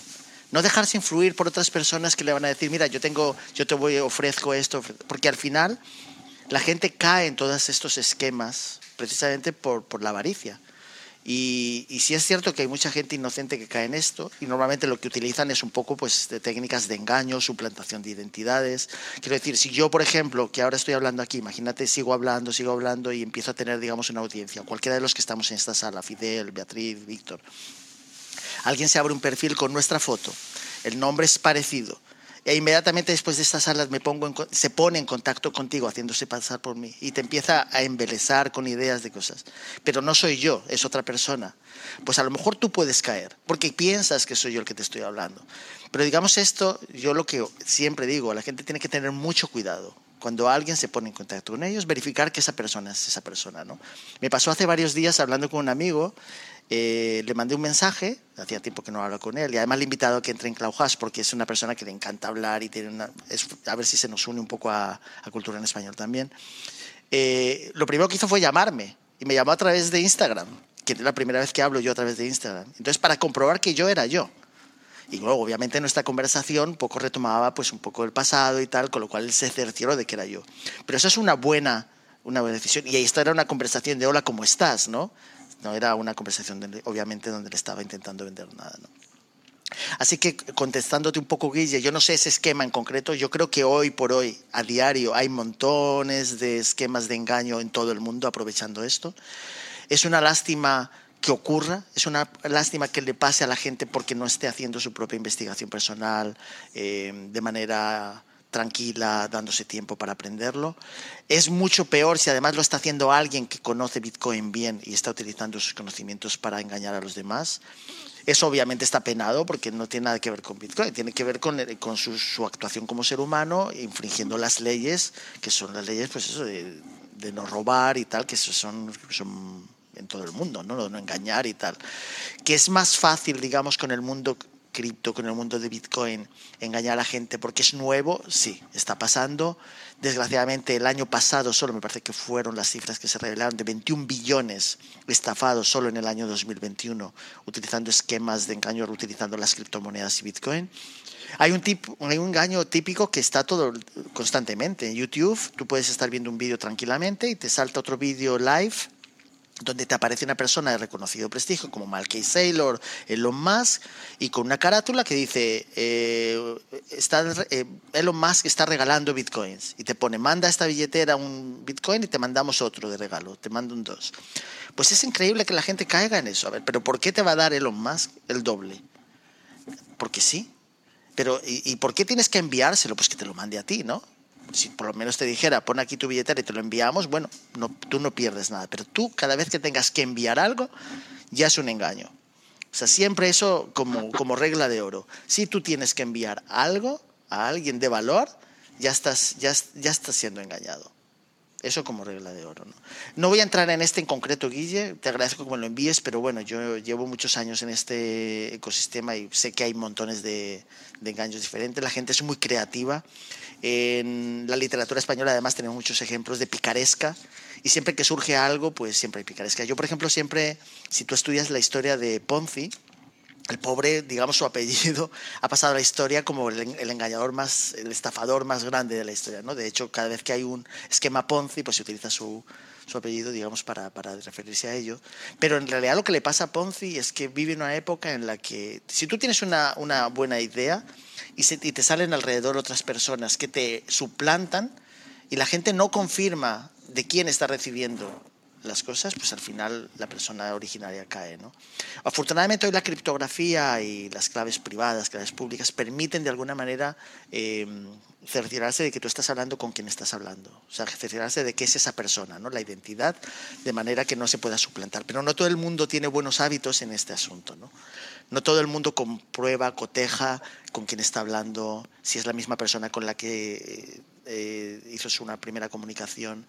no dejarse influir por otras personas que le van a decir, mira, yo tengo, yo te voy, ofrezco esto, porque al final la gente cae en todos estos esquemas precisamente por, por la avaricia. Y, y, sí es cierto que hay mucha gente inocente que cae en esto y normalmente lo que utilizan es un poco pues, de técnicas de engaño, suplantación de identidades. Quiero decir, si yo, por ejemplo, que ahora estoy hablando aquí, imagínate, sigo hablando, sigo hablando y empiezo a tener, digamos, una audiencia, cualquiera de los que estamos en esta sala, Fidel, Beatriz, Víctor, alguien se abre un perfil con nuestra foto, el nombre es parecido, e inmediatamente después de estas salas me pongo se pone en contacto contigo haciéndose pasar por mí y te empieza a embelezar con ideas de cosas. Pero no soy yo, es otra persona. Pues a lo mejor tú puedes caer porque piensas que soy yo el que te estoy hablando. Pero digamos esto, yo lo que siempre digo, la gente tiene que tener mucho cuidado cuando alguien se pone en contacto con ellos, verificar que esa persona es esa persona. ¿no? Me pasó hace varios días hablando con un amigo eh, le mandé un mensaje, hacía tiempo que no hablaba con él, y además le he invitado a que entre en CloudHash porque es una persona que le encanta hablar y tiene una, a ver si se nos une un poco a, cultura en español también. Eh, lo primero que hizo fue llamarme y me llamó a través de Instagram, que es la primera vez que hablo yo a través de Instagram. Entonces, para comprobar que yo era yo. Y luego, obviamente, nuestra conversación poco retomaba pues un poco el pasado y tal, con lo cual él se cercioró de que era yo. Pero eso es una buena, una decisión. Y esta era una conversación de hola, ¿cómo estás? ¿no? No era una conversación, obviamente, donde le estaba intentando vender nada. ¿no? Así que contestándote un poco, Guille, yo no sé ese esquema en concreto, yo creo que hoy por hoy, a diario, hay montones de esquemas de engaño en todo el mundo aprovechando esto. Es una lástima que ocurra, es una lástima que le pase a la gente porque no esté haciendo su propia investigación personal eh, de manera tranquila, dándose tiempo para aprenderlo. Es mucho peor si además lo está haciendo alguien que conoce Bitcoin bien y está utilizando sus conocimientos para engañar a los demás. Eso obviamente está penado porque no tiene nada que ver con Bitcoin, tiene que ver con, con su, actuación como ser humano, infringiendo las leyes, que son las leyes pues eso, de, de no robar y tal, que son, son en todo el mundo, ¿no? no engañar y tal. Que es más fácil, digamos, con el mundo cripto, con el mundo de Bitcoin, engañar a la gente porque es nuevo, sí, está pasando. Desgraciadamente el año pasado solo me parece que fueron las cifras que se revelaron de 21 billones estafados solo en el año 2021 utilizando esquemas de engaño, utilizando las criptomonedas y Bitcoin. Hay un, tipo, hay un engaño típico que está todo constantemente. En YouTube tú puedes estar viendo un vídeo tranquilamente y te salta otro vídeo live donde te aparece una persona de reconocido prestigio como Malkey Saylor, Elon Musk, y con una carátula que dice, eh, está, eh, Elon Musk está regalando bitcoins, y te pone, manda esta billetera un bitcoin y te mandamos otro de regalo, te mando un dos. Pues es increíble que la gente caiga en eso. A ver, pero ¿por qué te va a dar Elon Musk el doble? Porque sí. Pero, ¿y, ¿y por qué tienes que enviárselo? Pues que te lo mande a ti, ¿no? Si por lo menos te dijera, pon aquí tu billetera y te lo enviamos, bueno, no, tú no pierdes nada. Pero tú, cada vez que tengas que enviar algo, ya es un engaño. O sea, siempre eso como, como regla de oro. Si tú tienes que enviar algo a alguien de valor, ya estás, ya, ya estás siendo engañado. Eso como regla de oro. ¿no? no voy a entrar en este en concreto, Guille, te agradezco que me lo envíes, pero bueno, yo llevo muchos años en este ecosistema y sé que hay montones de, de engaños diferentes. La gente es muy creativa en la literatura española además tenemos muchos ejemplos de picaresca y siempre que surge algo, pues siempre hay picaresca. Yo, por ejemplo, siempre, si tú estudias la historia de Ponzi, el pobre, digamos su apellido, ha pasado a la historia como el, engañador más, el estafador más grande de la historia. ¿no? De hecho, cada vez que hay un esquema Ponzi, pues se utiliza su, su apellido, digamos, para, para, referirse a ello. Pero en realidad lo que le pasa a Ponzi es que vive en una época en la que, si tú tienes una, una buena idea, y, te salen alrededor otras personas que te suplantan y la gente no confirma de quién está recibiendo las cosas, pues al final la persona originaria cae. ¿no? Afortunadamente hoy la criptografía y las claves privadas, claves públicas, permiten de alguna manera eh, cerciorarse de que tú estás hablando con quien estás hablando. O sea, cerciorarse de que es esa persona, ¿no? la identidad, de manera que no se pueda suplantar. Pero no todo el mundo tiene buenos hábitos en este asunto. ¿no? no todo el mundo comprueba, coteja con quien está hablando, si es la misma persona con la que eh, hizo una primera comunicación.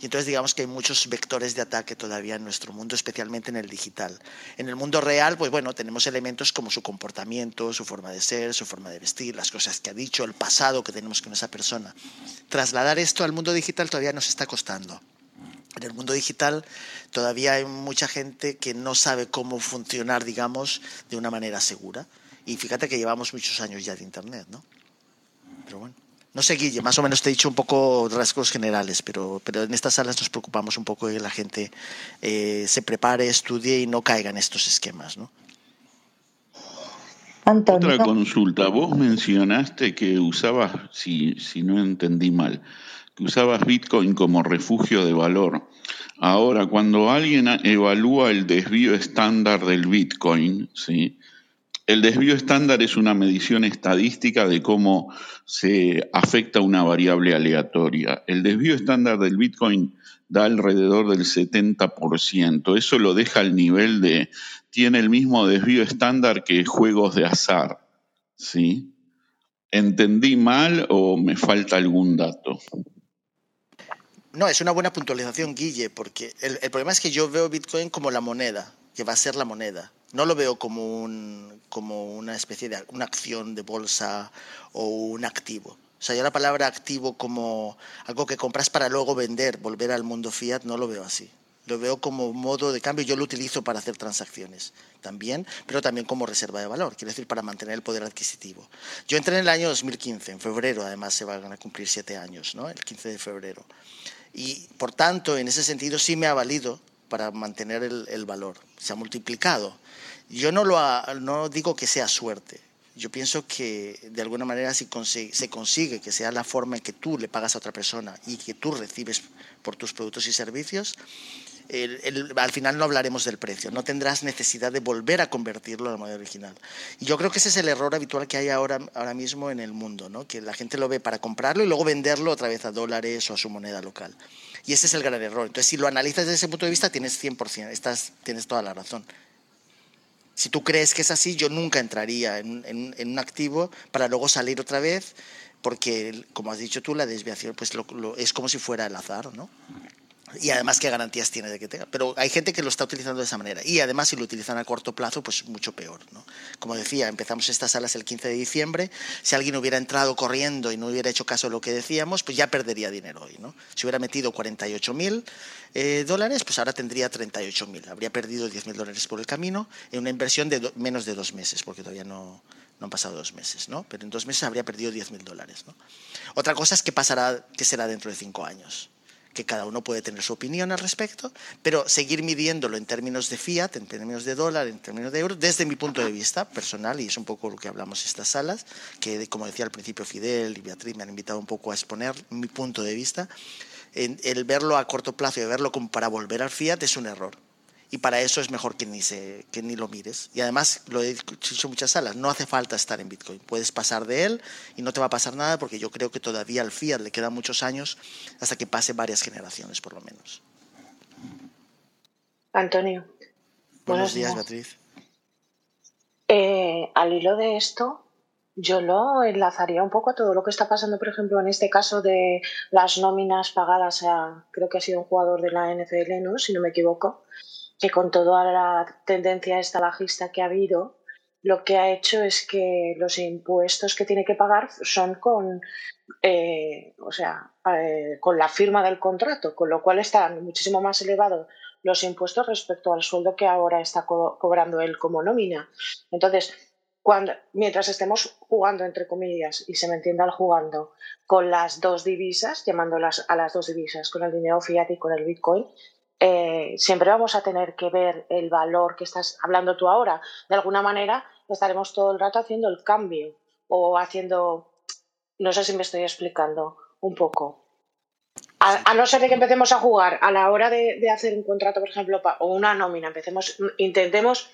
Y entonces digamos que hay muchos vectores de ataque todavía en nuestro mundo, especialmente en el digital. En el mundo real, pues bueno, tenemos elementos como su comportamiento, su forma de ser, su forma de vestir, las cosas que ha dicho, el pasado que tenemos con esa persona. Trasladar esto al mundo digital todavía nos está costando. En el mundo digital todavía hay mucha gente que no sabe cómo funcionar, digamos, de una manera segura. Y fíjate que llevamos muchos años ya de Internet, ¿no? Pero bueno. No sé, Guille, más o menos te he dicho un poco rasgos generales, pero, pero en estas salas nos preocupamos un poco de que la gente eh, se prepare, estudie y no caiga en estos esquemas, ¿no? Otra consulta. Vos mencionaste que usabas, si, si no entendí mal, que usabas Bitcoin como refugio de valor. Ahora, cuando alguien evalúa el desvío estándar del Bitcoin, ¿sí? El desvío estándar es una medición estadística de cómo se afecta una variable aleatoria. El desvío estándar del Bitcoin da alrededor del 70%. Eso lo deja al nivel de, tiene el mismo desvío estándar que juegos de azar. ¿sí? ¿Entendí mal o me falta algún dato? No, es una buena puntualización, Guille, porque el, problema es que yo veo Bitcoin como la moneda, que va a ser la moneda. No lo veo como, un, como una especie de una acción de bolsa o un activo. O sea, yo la palabra activo como algo que compras para luego vender, volver al mundo fiat, no lo veo así. Lo veo como modo de cambio, yo lo utilizo para hacer transacciones también, pero también como reserva de valor, quiere decir para mantener el poder adquisitivo. Yo entré en el año 2015, en febrero, además se van a cumplir siete años, ¿no? el 15 de febrero. Y por tanto, en ese sentido sí me ha valido para mantener el, valor. Se ha multiplicado. Yo no, lo no digo que sea suerte. Yo pienso que de alguna manera si se consigue que sea la forma en que tú le pagas a otra persona y que tú recibes por tus productos y servicios, al final no hablaremos del precio, no tendrás necesidad de volver a convertirlo a la moneda original. Y yo creo que ese es el error habitual que hay ahora, ahora mismo en el mundo, ¿no? que la gente lo ve para comprarlo y luego venderlo otra vez a dólares o a su moneda local. Y ese es el gran error. Entonces, si lo analizas desde ese punto de vista, tienes 100%, estás, tienes toda la razón. Si tú crees que es así, yo nunca entraría en, en, un activo para luego salir otra vez, porque, como has dicho tú, la desviación pues es como si fuera el azar, ¿no? Y además, ¿qué garantías tiene de que tenga? Pero hay gente que lo está utilizando de esa manera. Y además, si lo utilizan a corto plazo, pues mucho peor. ¿no? Como decía, empezamos estas salas el 15 de diciembre. Si alguien hubiera entrado corriendo y no hubiera hecho caso de lo que decíamos, pues ya perdería dinero hoy. ¿no? Si hubiera metido 48 mil eh, dólares, pues ahora tendría 38 mil. Habría perdido 10 mil dólares por el camino en una inversión de menos de dos meses, porque todavía no, no han pasado dos meses, ¿no? Pero en dos meses habría perdido 10 mil dólares, ¿no? Otra cosa es qué pasará, qué será dentro de cinco años que cada uno puede tener su opinión al respecto, pero seguir midiéndolo en términos de fiat, en términos de dólar, en términos de euro, desde mi punto de vista personal, y es un poco lo que hablamos en estas salas, que como decía al principio Fidel y Beatriz me han invitado un poco a exponer mi punto de vista, el verlo a corto plazo y verlo como para volver al fiat es un error y para eso es mejor que ni, se, que ni lo mires. Y además, lo he dicho en muchas salas, no hace falta estar en Bitcoin. Puedes pasar de él y no te va a pasar nada porque yo creo que todavía al fiat le quedan muchos años hasta que pase varias generaciones, por lo menos. Antonio. Buenos, días, Beatriz. Eh, al hilo de esto, yo lo enlazaría un poco a todo lo que está pasando, por ejemplo, en este caso de las nóminas pagadas a, creo que ha sido un jugador de la NFL, ¿no? Si no me equivoco que con toda la tendencia esta bajista que ha habido, lo que ha hecho es que los impuestos que tiene que pagar son con, eh, o sea, eh, con la firma del contrato, con lo cual están muchísimo más elevados los impuestos respecto al sueldo que ahora está cobrando él como nómina. Entonces, cuando, mientras estemos jugando, entre comillas, y se me entienda el jugando, con las dos divisas, llamándolas a las dos divisas, con el dinero fiat y con el Bitcoin, eh, siempre vamos a tener que ver el valor que estás hablando tú ahora. De alguna manera estaremos todo el rato haciendo el cambio o haciendo, no sé si me estoy explicando un poco. A, no ser de que empecemos a jugar a la hora de, de hacer un contrato, por ejemplo, o una nómina, empecemos, intentemos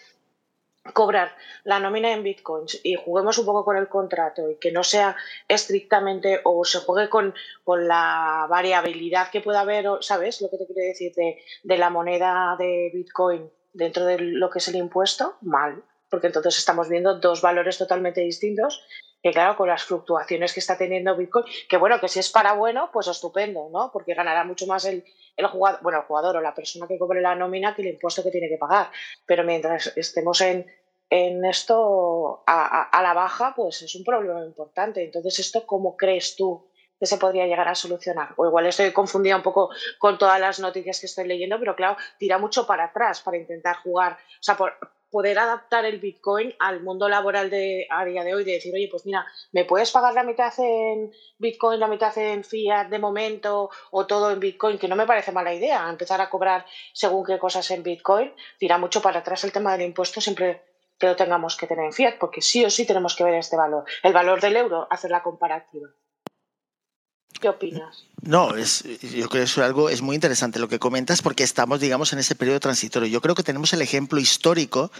cobrar la nómina en bitcoins y juguemos un poco con el contrato y que no sea estrictamente o se juegue con, con la variabilidad que pueda haber, ¿sabes? Lo que te quiero decir de, de la moneda de bitcoin dentro de lo que es el impuesto, mal, porque entonces estamos viendo dos valores totalmente distintos que claro, con las fluctuaciones que está teniendo Bitcoin, que bueno, que si es para bueno, pues estupendo, ¿no? Porque ganará mucho más el, el jugador, bueno, el jugador o la persona que cobre la nómina que el impuesto que tiene que pagar. Pero mientras estemos en, en esto a, a, la baja, pues es un problema importante. Entonces, ¿esto cómo crees tú que se podría llegar a solucionar? O igual estoy confundida un poco con todas las noticias que estoy leyendo, pero claro, tira mucho para atrás para intentar jugar, o sea, por, poder adaptar el Bitcoin al mundo laboral de, a día de hoy, de decir, oye, pues mira, ¿me puedes pagar la mitad en Bitcoin, la mitad en fiat de momento o todo en Bitcoin? Que no me parece mala idea, empezar a cobrar según qué cosas en Bitcoin, tira mucho para atrás el tema del impuesto siempre que lo tengamos que tener en fiat, porque sí o sí tenemos que ver este valor, el valor del euro, hacer la comparativa. ¿Qué opinas? No, yo creo que es algo es muy interesante lo que comentas porque estamos, digamos, en ese periodo transitorio. Yo creo que tenemos el ejemplo histórico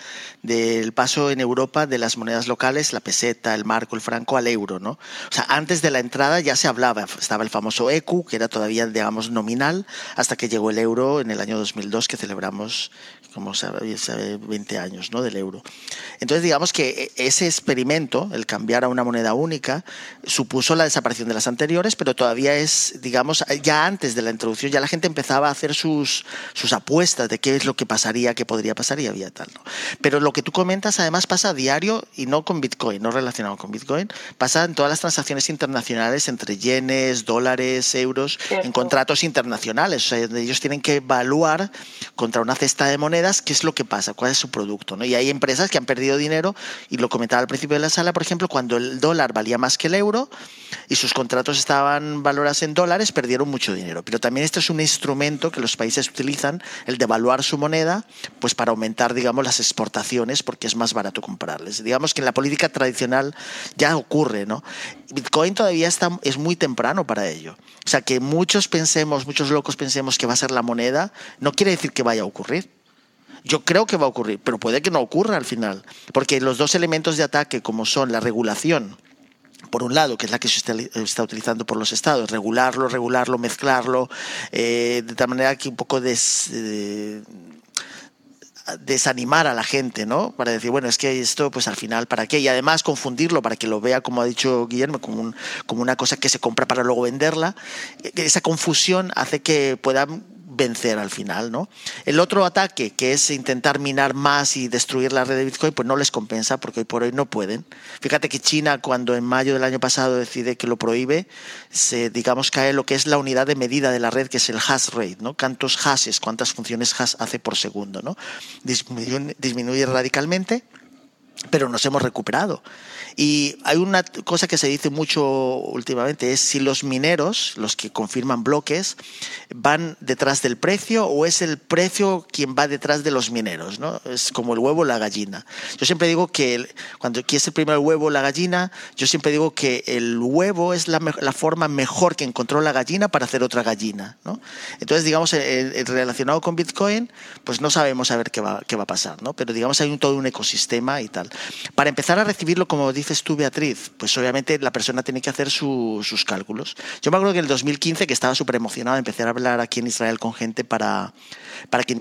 del paso en Europa de las monedas locales, la peseta, el marco, el franco al euro, ¿no? O sea, antes de la entrada ya se hablaba, estaba el famoso ECU, que era todavía, digamos, nominal, hasta que llegó el euro en el año 2002, que celebramos, como sabe, 20 años. Del euro. Entonces, digamos que ese experimento, el cambiar a una moneda única, supuso la desaparición de las anteriores, pero todavía es, digamos, ya antes de la introducción, ya la gente empezaba a hacer sus, sus apuestas de qué es lo que pasaría, qué podría pasar y había tal. ¿no? Pero lo que tú comentas además pasa a diario y no con Bitcoin, no relacionado con Bitcoin, pasa en todas las transacciones internacionales entre yenes, dólares, euros, en contratos internacionales. O sea, ellos tienen que evaluar contra una cesta de monedas qué es lo que pasa, cuál es su producto. ¿no? Y hay empresas que han perdido dinero, y lo comentaba al principio de la sala, por ejemplo, cuando el dólar valía más que el euro y sus contratos estaban valorados en dólares, perdieron mucho dinero. Pero también este es un instrumento que los países utilizan, el devaluar su moneda, pues para aumentar, digamos, las exportaciones, porque es más barato comprarles. Digamos que en la política tradicional ya ocurre, ¿no? Bitcoin todavía está, es muy temprano para ello. O sea, que muchos pensemos, muchos locos pensemos que va a ser la moneda, no quiere decir que vaya a ocurrir. Yo creo que va a ocurrir, pero puede que no ocurra al final, porque los dos elementos de ataque, como son la regulación, por un lado, que es la que se está, utilizando por los estados, regularlo, regularlo, mezclarlo, eh, de tal manera que un poco desanimar a la gente, ¿no? Para decir, bueno, es que esto, pues al final, ¿para qué? Y además confundirlo para que lo vea, como ha dicho Guillermo, como, un, como una cosa que se compra para luego venderla. Esa confusión hace que puedan vencer al final, ¿no? El otro ataque, que es intentar minar más y destruir la red de Bitcoin, pues no les compensa porque hoy por hoy no pueden. Fíjate que China, cuando en mayo del año pasado decide que lo prohíbe, se, digamos, cae lo que es la unidad de medida de la red, que es el hash rate, ¿no? Cuántos hashes, cuántas funciones hash hace por segundo, ¿no? Disminuye, disminuye radicalmente pero nos hemos recuperado. Y hay una cosa que se dice mucho últimamente, es si los mineros, los que confirman bloques, van detrás del precio o es el precio quien va detrás de los mineros, ¿no? Es como el huevo o la gallina. Yo siempre digo que cuando quieres el primer huevo o la gallina, yo siempre digo que el huevo es la, la, forma mejor que encontró la gallina para hacer otra gallina, ¿no? Entonces, digamos, relacionado con Bitcoin, pues no sabemos a ver qué va, qué va a pasar, ¿no? Pero digamos, hay un, todo un ecosistema y tal. Para empezar a recibirlo, como dices tú, Beatriz, pues obviamente la persona tiene que hacer sus cálculos. Yo me acuerdo que en el 2015, que estaba súper emocionado, empecé a hablar aquí en Israel con gente para, para que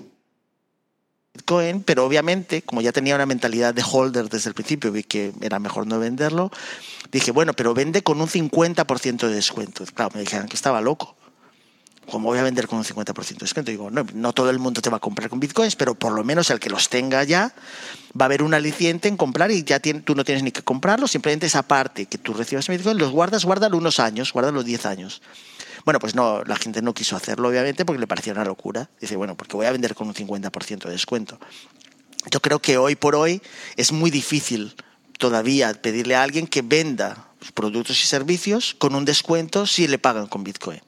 Bitcoin, pero obviamente, como ya tenía una mentalidad de holder desde el principio, vi que era mejor no venderlo, dije, bueno, pero vende con un 50% de descuento. Claro, me dijeron que estaba loco como voy a vender con un 50% de descuento, digo, no, todo el mundo te va a comprar con bitcoins, pero por lo menos el que los tenga ya, va a haber un aliciente en comprar y ya tú no tienes ni que comprarlo, simplemente esa parte que tú recibas en bitcoin, los guardas, guárdalo unos años, guárdalo 10 años. Bueno, pues no, la gente no quiso hacerlo, obviamente, porque le parecía una locura. Dice, bueno, porque voy a vender con un 50% de descuento. Yo creo que hoy por hoy es muy difícil todavía pedirle a alguien que venda productos y servicios con un descuento si le pagan con Bitcoin.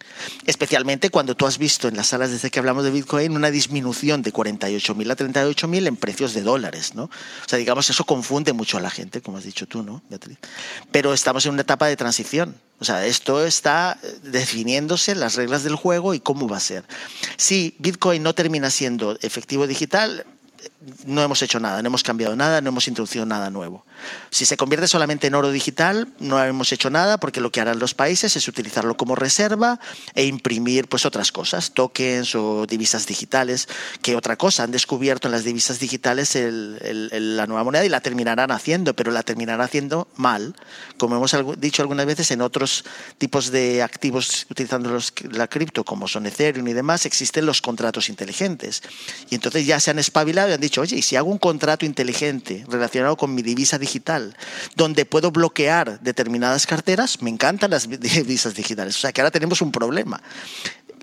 Especialmente cuando tú has visto en las salas desde que hablamos de Bitcoin una disminución de 48.000 a 38.000 en precios de dólares, ¿no? O sea, digamos, eso confunde mucho a la gente, como has dicho tú, ¿no, Beatriz? Pero estamos en una etapa de transición. O sea, esto está definiéndose las reglas del juego y cómo va a ser. Si Bitcoin no termina siendo efectivo digital, no hemos hecho nada, no hemos cambiado nada, no hemos introducido nada nuevo. Si se convierte solamente en oro digital, no hemos hecho nada porque lo que harán los países es utilizarlo como reserva e imprimir pues otras cosas, tokens o divisas digitales, que otra cosa, han descubierto en las divisas digitales la nueva moneda y la terminarán haciendo, pero la terminarán haciendo mal, como hemos dicho algunas veces en otros tipos de activos utilizando los, la cripto, como son Ethereum y demás, existen los contratos inteligentes. Y entonces ya se han espabilado y han dicho, oye, ¿y si hago un contrato inteligente relacionado con mi divisa digital, donde puedo bloquear determinadas carteras, me encantan las divisas digitales. O sea que ahora tenemos un problema.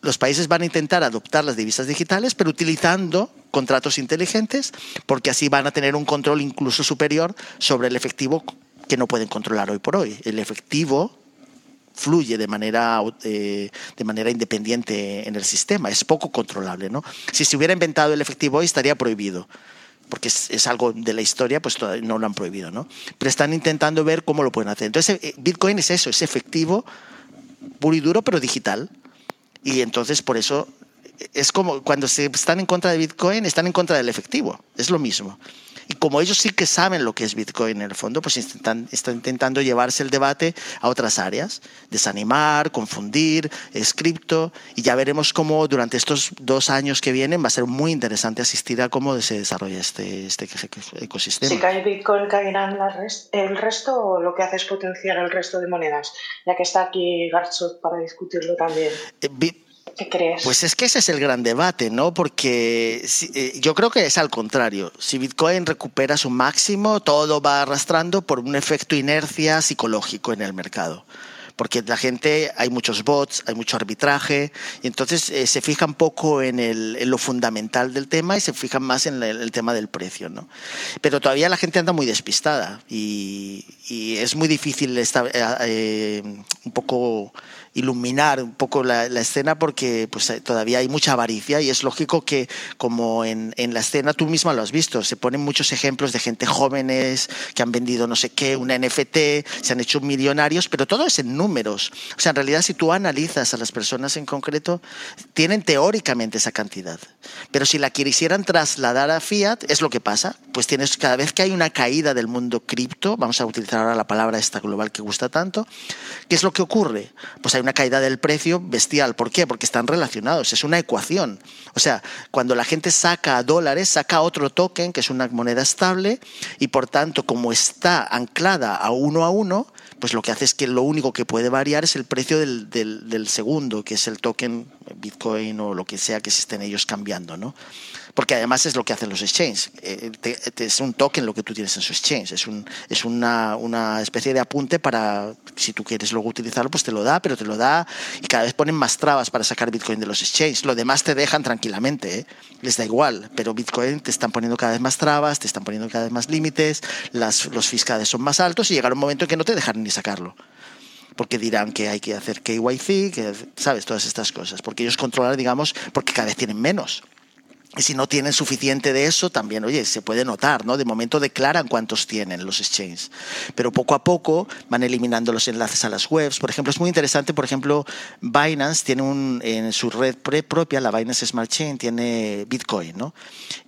Los países van a intentar adoptar las divisas digitales, pero utilizando contratos inteligentes, porque así van a tener un control incluso superior sobre el efectivo que no pueden controlar hoy por hoy. El efectivo fluye de manera, eh, de manera independiente en el sistema, es poco controlable. ¿no? Si se hubiera inventado el efectivo hoy estaría prohibido porque es, algo de la historia, pues no lo han prohibido, ¿no? Pero están intentando ver cómo lo pueden hacer. Entonces, eh, Bitcoin es eso, es efectivo, puro y duro, pero digital. Y entonces, por eso, es como cuando se están en contra de Bitcoin, están en contra del efectivo. Es lo mismo. Y como ellos sí que saben lo que es Bitcoin en el fondo, pues están, están intentando llevarse el debate a otras áreas, desanimar, confundir, es cripto, y ya veremos cómo durante estos dos años que vienen va a ser muy interesante asistir a cómo se desarrolla este, este ecosistema. Si cae Bitcoin, ¿caerán el resto o lo que hace es potenciar el resto de monedas? Ya que está aquí Garchot para discutirlo también. Eh, ¿Qué crees? Pues es que ese es el gran debate, ¿no? Porque eh, yo creo que es al contrario. Si Bitcoin recupera su máximo, todo va arrastrando por un efecto inercia psicológico en el mercado porque la gente, hay muchos bots, hay mucho arbitraje, y entonces eh, se fijan poco en, lo fundamental del tema y se fijan más en el, tema del precio. ¿no? Pero todavía la gente anda muy despistada y, es muy difícil estar, eh, eh, un poco iluminar un poco la, escena porque pues, eh, todavía hay mucha avaricia y es lógico que como en, en, la escena tú misma lo has visto, se ponen muchos ejemplos de gente jóvenes que han vendido no sé qué, una NFT, se han hecho millonarios, pero todo es en números. O sea, en realidad si tú analizas a las personas en concreto, tienen teóricamente esa cantidad. Pero si la quisieran trasladar a fiat, es lo que pasa. Pues tienes cada vez que hay una caída del mundo cripto, vamos a utilizar ahora la palabra esta global que gusta tanto, ¿qué es lo que ocurre? Pues hay una caída del precio bestial. ¿Por qué? Porque están relacionados, es una ecuación. O sea, cuando la gente saca dólares, saca otro token, que es una moneda estable, y por tanto, como está anclada a uno a uno, pues lo que hace es que lo único que puede variar es el precio del, del, del segundo, que es el token Bitcoin o lo que sea que se estén ellos cambiando, ¿no? Porque además es lo que hacen los exchanges. Eh, es un token lo que tú tienes en su exchange, es, un, es una, una, especie de apunte para, si tú quieres luego utilizarlo, pues te lo da, pero te lo da y cada vez ponen más trabas para sacar Bitcoin de los exchanges. Lo demás te dejan tranquilamente, ¿eh? les da igual, pero Bitcoin te están poniendo cada vez más trabas, te están poniendo cada vez más límites, los fiscales son más altos y llegará un momento en que no te dejan ni sacarlo porque dirán que hay que hacer KYC, que sabes todas estas cosas, porque ellos controlan, digamos, porque cada vez tienen menos. Y si no tienen suficiente de eso, también, oye, se puede notar, ¿no? De momento declaran cuántos tienen los exchanges. Pero poco a poco van eliminando los enlaces a las webs. Por ejemplo, es muy interesante, por ejemplo, Binance tiene un, en su red propia, la Binance Smart Chain, tiene Bitcoin, ¿no?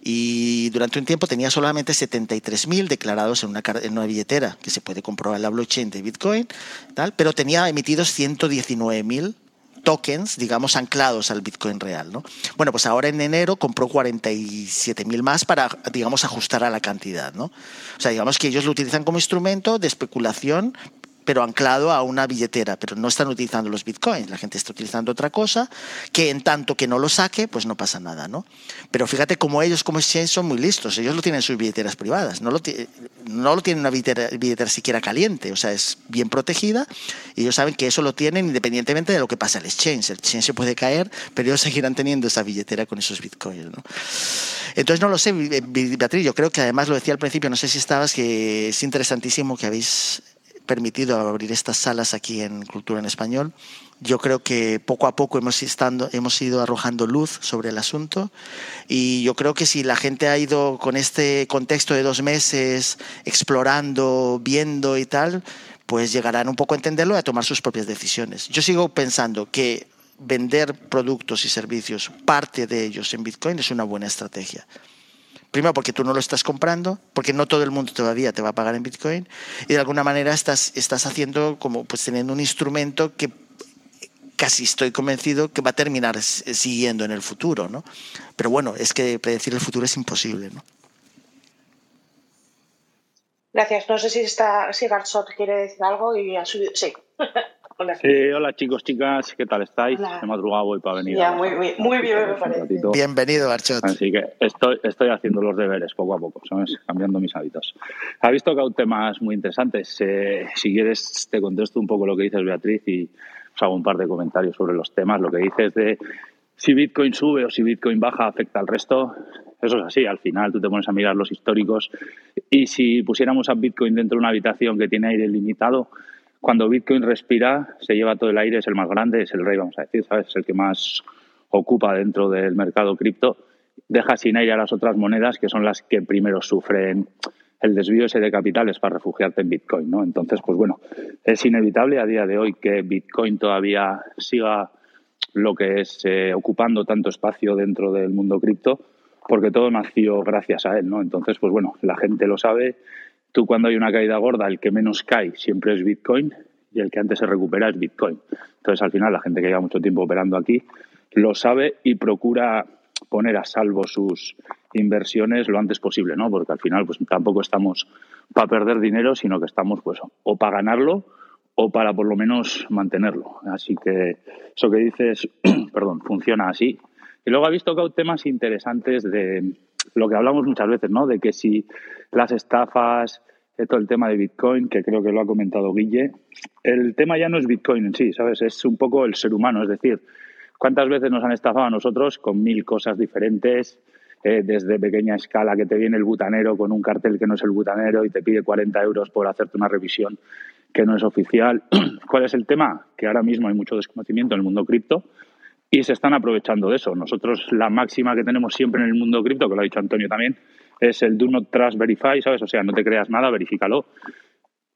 Y durante un tiempo tenía solamente 73.000 declarados en una, en una billetera, que se puede comprobar en la blockchain de Bitcoin, tal, pero tenía emitidos 119.000 tokens, digamos, anclados al Bitcoin real. ¿no? Bueno, pues ahora en enero compró 47.000 más para, digamos, ajustar a la cantidad. ¿no? O sea, digamos que ellos lo utilizan como instrumento de especulación pero anclado a una billetera, pero no están utilizando los bitcoins, la gente está utilizando otra cosa, que en tanto que no lo saque, pues no pasa nada, ¿no? Pero fíjate cómo ellos como exchange son muy listos, ellos lo tienen en sus billeteras privadas, no lo, no lo tienen una billetera, billetera, siquiera caliente, o sea, es bien protegida, y ellos saben que eso lo tienen independientemente de lo que pasa el exchange, el exchange se puede caer, pero ellos seguirán teniendo esa billetera con esos bitcoins, ¿no? Entonces no lo sé, Beatriz, yo creo que además lo decía al principio, no sé si estabas, que es interesantísimo que habéis permitido abrir estas salas aquí en Cultura en Español. Yo creo que poco a poco hemos, estando, hemos ido arrojando luz sobre el asunto y yo creo que si la gente ha ido con este contexto de dos meses explorando, viendo y tal, pues llegarán un poco a entenderlo y a tomar sus propias decisiones. Yo sigo pensando que vender productos y servicios, parte de ellos en Bitcoin, es una buena estrategia. Primero porque tú no lo estás comprando, porque no todo el mundo todavía te va a pagar en Bitcoin y de alguna manera estás, estás haciendo como pues teniendo un instrumento que casi estoy convencido que va a terminar siguiendo en el futuro, ¿no? Pero bueno, es que predecir el futuro es imposible, ¿no? Gracias. No sé si está si Garzot quiere decir algo y ha subido. Sí. Hola. Eh, hola chicos, chicas, ¿qué tal estáis? He madrugado hoy para venir. Ya, muy, muy, muy bien, me parece. Bienvenido, Archot. Así que estoy, estoy haciendo los deberes poco a poco, ¿sabes? Cambiando mis hábitos. Ha visto que hay temas muy interesantes. Eh, si quieres, te contesto un poco lo que dices, Beatriz, y os hago un par de comentarios sobre los temas. Lo que dices de si Bitcoin sube o si Bitcoin baja afecta al resto. Eso es así, al final tú te pones a mirar los históricos y si pusiéramos a Bitcoin dentro de una habitación que tiene aire limitado, cuando Bitcoin respira, se lleva todo el aire, es el más grande, es el rey, vamos a decir, ¿sabes? Es el que más ocupa dentro del mercado cripto. Deja sin aire a las otras monedas, que son las que primero sufren el desvío ese de capitales para refugiarte en Bitcoin, ¿no? Entonces, pues bueno, es inevitable a día de hoy que Bitcoin todavía siga lo que es eh, ocupando tanto espacio dentro del mundo cripto, porque todo nació gracias a él, ¿no? Entonces, pues bueno, la gente lo sabe, Tú cuando hay una caída gorda, el que menos cae siempre es Bitcoin y el que antes se recupera es Bitcoin. Entonces, al final, la gente que lleva mucho tiempo operando aquí lo sabe y procura poner a salvo sus inversiones lo antes posible, ¿no? Porque al final, pues tampoco estamos para perder dinero, sino que estamos, pues, o para ganarlo o para por lo menos mantenerlo. Así que eso que dices, perdón, funciona así. Y luego ha visto que hay temas interesantes de lo que hablamos muchas veces, ¿no? De que si las estafas, eh, todo el tema de Bitcoin, que creo que lo ha comentado Guille, el tema ya no es Bitcoin en sí, ¿sabes? Es un poco el ser humano, es decir, ¿cuántas veces nos han estafado a nosotros con mil cosas diferentes? Eh, desde pequeña escala que te viene el butanero con un cartel que no es el butanero y te pide 40 euros por hacerte una revisión que no es oficial. ¿Cuál es el tema? Que ahora mismo hay mucho desconocimiento en el mundo cripto y se están aprovechando de eso. Nosotros la máxima que tenemos siempre en el mundo cripto, que lo ha dicho Antonio también, es el do not trust verify, ¿sabes? O sea, no te creas nada, verifícalo.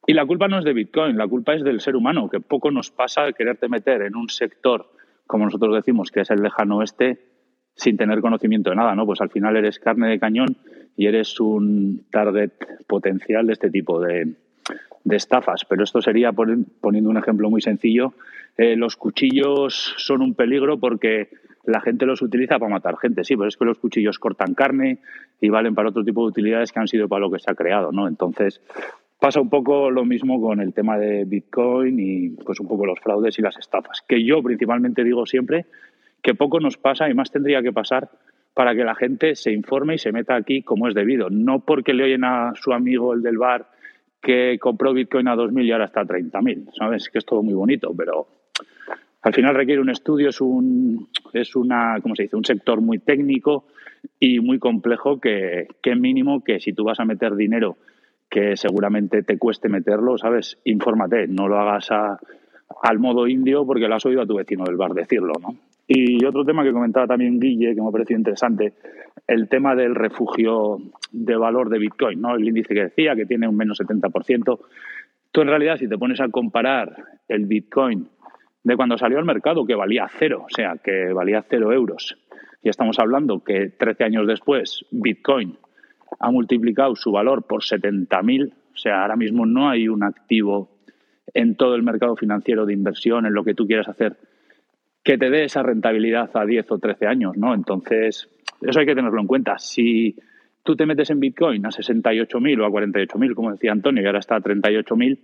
Y la culpa no es de Bitcoin, la culpa es del ser humano, que poco nos pasa quererte meter en un sector, como nosotros decimos, que es el lejano oeste, sin tener conocimiento de nada, ¿no? Pues al final eres carne de cañón y eres un target potencial de este tipo de, de estafas, pero esto sería, poniendo un ejemplo muy sencillo, eh, los cuchillos son un peligro porque la gente los utiliza para matar gente, sí, pero es que los cuchillos cortan carne y valen para otro tipo de utilidades que han sido para lo que se ha creado, ¿no? Entonces, pasa un poco lo mismo con el tema de Bitcoin y pues un poco los fraudes y las estafas, que yo principalmente digo siempre que poco nos pasa y más tendría que pasar para que la gente se informe y se meta aquí como es debido, no porque le oyen a su amigo el del bar que compró Bitcoin a 2.000 y ahora está a 30.000, ¿sabes? Que es todo muy bonito, pero al final requiere un estudio, es un, es una, ¿cómo se dice? Un sector muy técnico y muy complejo que, que mínimo que si tú vas a meter dinero que seguramente te cueste meterlo, ¿sabes? Infórmate, no lo hagas al modo indio porque lo has oído a tu vecino del bar decirlo, ¿no? Y otro tema que comentaba también Guille, que me ha parecido interesante, el tema del refugio de valor de Bitcoin, ¿no? El índice que decía que tiene un menos 70%. Tú en realidad, si te pones a comparar el Bitcoin de cuando salió al mercado, que valía cero, o sea, que valía cero euros, y estamos hablando que 13 años después Bitcoin ha multiplicado su valor por 70.000, o sea, ahora mismo no hay un activo en todo el mercado financiero de inversión, en lo que tú quieras hacer, que te dé esa rentabilidad a 10 o 13 años, ¿no? Entonces, eso hay que tenerlo en cuenta. Si tú te metes en Bitcoin a 68.000 o a 48.000, como decía Antonio, y ahora está a 38.000,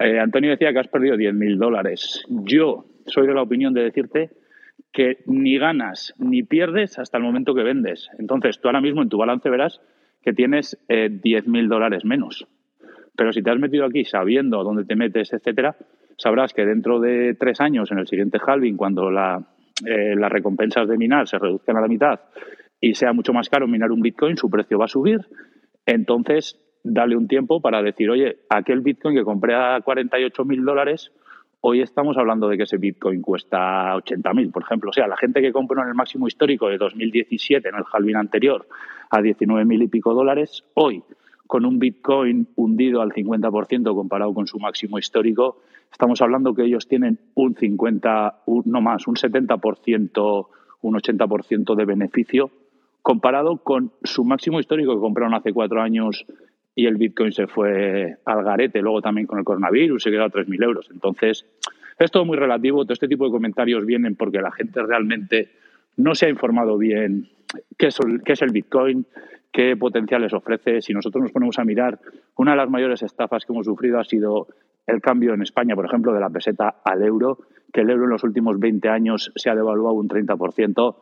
eh, Antonio decía que has perdido 10.000 dólares. Yo soy de la opinión de decirte que ni ganas ni pierdes hasta el momento que vendes. Entonces, tú ahora mismo en tu balance verás que tienes eh, 10.000 dólares menos. Pero si te has metido aquí sabiendo dónde te metes, etcétera, sabrás que dentro de tres años, en el siguiente halving, cuando eh, las recompensas de minar se reduzcan a la mitad y sea mucho más caro minar un Bitcoin, su precio va a subir. Entonces, dale un tiempo para decir, oye, aquel Bitcoin que compré a 48 mil dólares, hoy estamos hablando de que ese Bitcoin cuesta 80 mil, por ejemplo. O sea, la gente que compró en el máximo histórico de 2017, en el halving anterior, a 19 mil y pico dólares, hoy, con un Bitcoin hundido al 50% comparado con su máximo histórico, estamos hablando que ellos tienen un 50, no más, un 70%, un 80% de beneficio comparado con su máximo histórico que compraron hace cuatro años y el Bitcoin se fue al garete, luego también con el coronavirus se quedó a 3.000 euros. Entonces, es todo muy relativo, todo este tipo de comentarios vienen porque la gente realmente no se ha informado bien qué es el, qué es el Bitcoin, qué potenciales ofrece. Si nosotros nos ponemos a mirar, una de las mayores estafas que hemos sufrido ha sido el cambio en España, por ejemplo, de la peseta al euro, que el euro en los últimos 20 años se ha devaluado un 30%.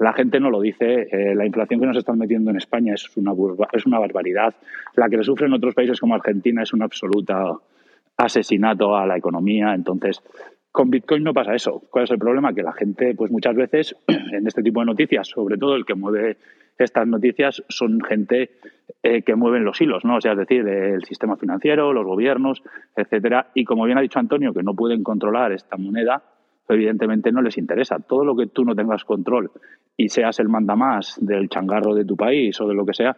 La gente no lo dice. Eh, la inflación que nos están metiendo en España es una, es una barbaridad. La que le sufren otros países como Argentina es un absoluto asesinato a la economía. Entonces, con Bitcoin no pasa eso. ¿Cuál es el problema? Que la gente, pues muchas veces, en este tipo de noticias, sobre todo el que mueve estas noticias, son gente eh, que mueven los hilos, ¿no? O sea, es decir, el sistema financiero, los gobiernos, etcétera. Y como bien ha dicho Antonio, que no pueden controlar esta moneda, evidentemente no les interesa. Todo lo que tú no tengas control y seas el mandamás del changarro de tu país o de lo que sea,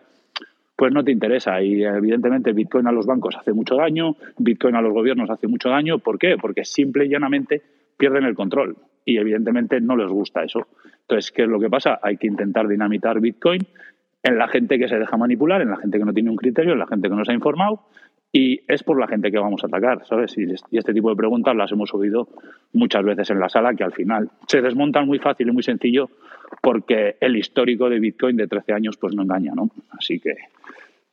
pues no te interesa. Y evidentemente Bitcoin a los bancos hace mucho daño, Bitcoin a los gobiernos hace mucho daño. ¿Por qué? Porque simple y llanamente pierden el control. Y evidentemente no les gusta eso. Entonces, ¿qué es lo que pasa? Hay que intentar dinamitar Bitcoin en la gente que se deja manipular, en la gente que no tiene un criterio, en la gente que no se ha informado. Y es por la gente que vamos a atacar, ¿sabes? Y este tipo de preguntas las hemos oído muchas veces en la sala, que al final se desmontan muy fácil y muy sencillo porque el histórico de Bitcoin de 13 años pues no engaña, ¿no? Así que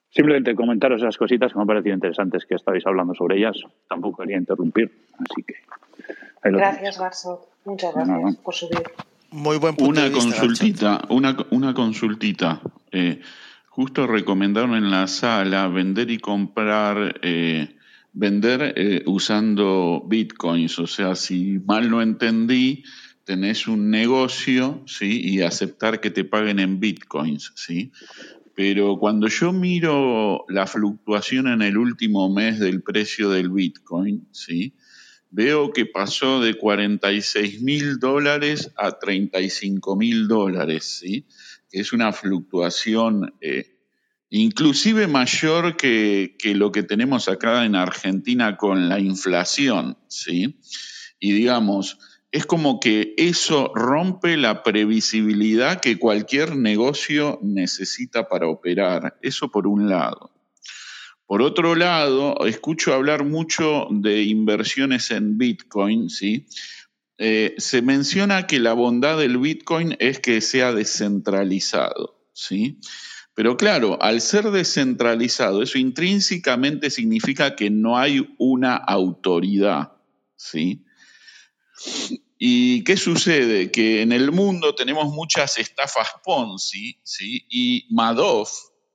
simplemente comentaros esas cositas que me han parecido interesantes que estáis hablando sobre ellas. Tampoco quería interrumpir, así que... Gracias, Garzo. Muchas gracias por subir. Muy buen punto una de vista, consultita, una, una consultita. Eh, justo recomendaron en la sala vender y comprar, eh, vender eh, usando bitcoins. O sea, si mal no entendí, tenés un negocio, ¿sí? Y aceptar que te paguen en bitcoins, ¿sí? Pero cuando yo miro la fluctuación en el último mes del precio del bitcoin, ¿sí? Veo que pasó de 46 mil dólares a 35 mil dólares, ¿sí? Es una fluctuación eh, inclusive mayor que, que lo que tenemos acá en Argentina con la inflación, ¿sí? Y digamos, es como que eso rompe la previsibilidad que cualquier negocio necesita para operar. Eso por un lado. Por otro lado, escucho hablar mucho de inversiones en Bitcoin, ¿sí? Eh, se menciona que la bondad del Bitcoin es que sea descentralizado, ¿sí? Pero claro, al ser descentralizado, eso intrínsecamente significa que no hay una autoridad, ¿sí? ¿Y qué sucede? Que en el mundo tenemos muchas estafas Ponzi, ¿sí? Y Madoff,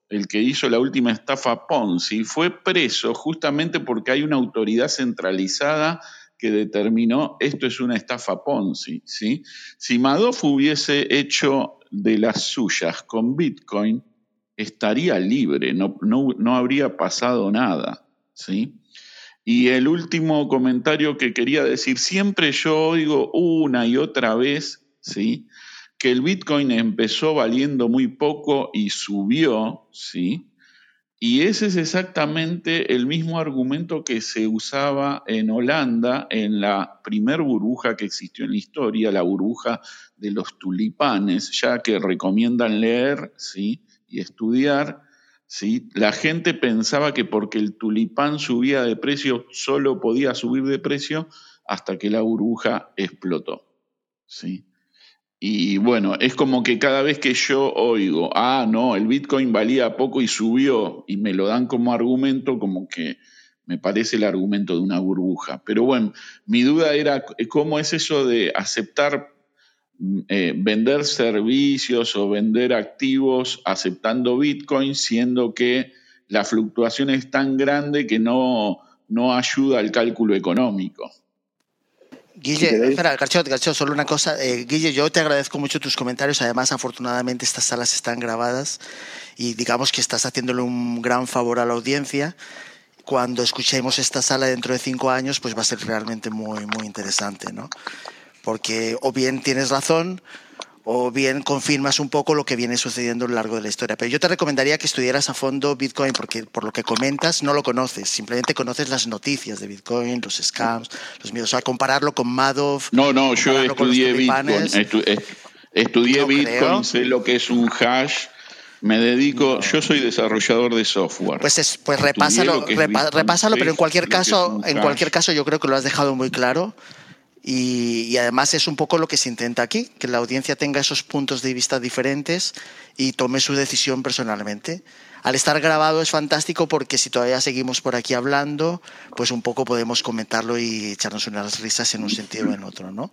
el que hizo la última estafa Ponzi, fue preso justamente porque hay una autoridad centralizada que determinó esto es una estafa Ponzi. ¿sí? Si Madoff hubiese hecho de las suyas con Bitcoin, estaría libre, no, no, habría pasado nada. ¿sí? Y el último comentario que quería decir, siempre yo oigo una y otra vez, ¿sí? que el Bitcoin empezó valiendo muy poco y subió, ¿sí? Y ese es exactamente el mismo argumento que se usaba en Holanda en la primer burbuja que existió en la historia, la burbuja de los tulipanes, ya que recomiendan leer ¿sí? y estudiar. ¿sí? La gente pensaba que porque el tulipán subía de precio, solo podía subir de precio hasta que la burbuja explotó. ¿sí? Y bueno, es como que cada vez que yo oigo, ah, no, el Bitcoin valía poco y subió, y me lo dan como argumento, como que me parece el argumento de una burbuja. Pero bueno, mi duda era cómo es eso de aceptar mm, eh, vender servicios o vender activos aceptando Bitcoin, siendo que la fluctuación es tan grande que no, no ayuda al cálculo económico. Guille, espera, Garcho, solo una cosa. Eh, Guille, yo te agradezco mucho tus comentarios. Además, afortunadamente, estas salas están grabadas y digamos que estás haciéndole un gran favor a la audiencia. Cuando escuchemos esta sala dentro de cinco años, pues va a ser realmente muy, muy interesante, ¿no? Porque o bien tienes razón o bien confirmas un poco lo que viene sucediendo a lo largo de la historia. Pero yo te recomendaría que estudiaras a fondo Bitcoin porque por lo que comentas no lo conoces, simplemente conoces las noticias de Bitcoin, los scams, los miedos. O sea, compararlo con Madoff. No, no, yo estudié Bitcoin, estudié Bitcoin, sé lo que es un hash. Me dedico, yo soy desarrollador de software. Pues, pues repásalo, repásalo, pero en cualquier caso, en cualquier caso yo creo que lo has dejado muy claro. Y, además es un poco lo que se intenta aquí, que la audiencia tenga esos puntos de vista diferentes y tome su decisión personalmente. Al estar grabado es fantástico porque si todavía seguimos por aquí hablando, pues un poco podemos comentarlo y echarnos unas risas en un sentido o en otro, ¿no?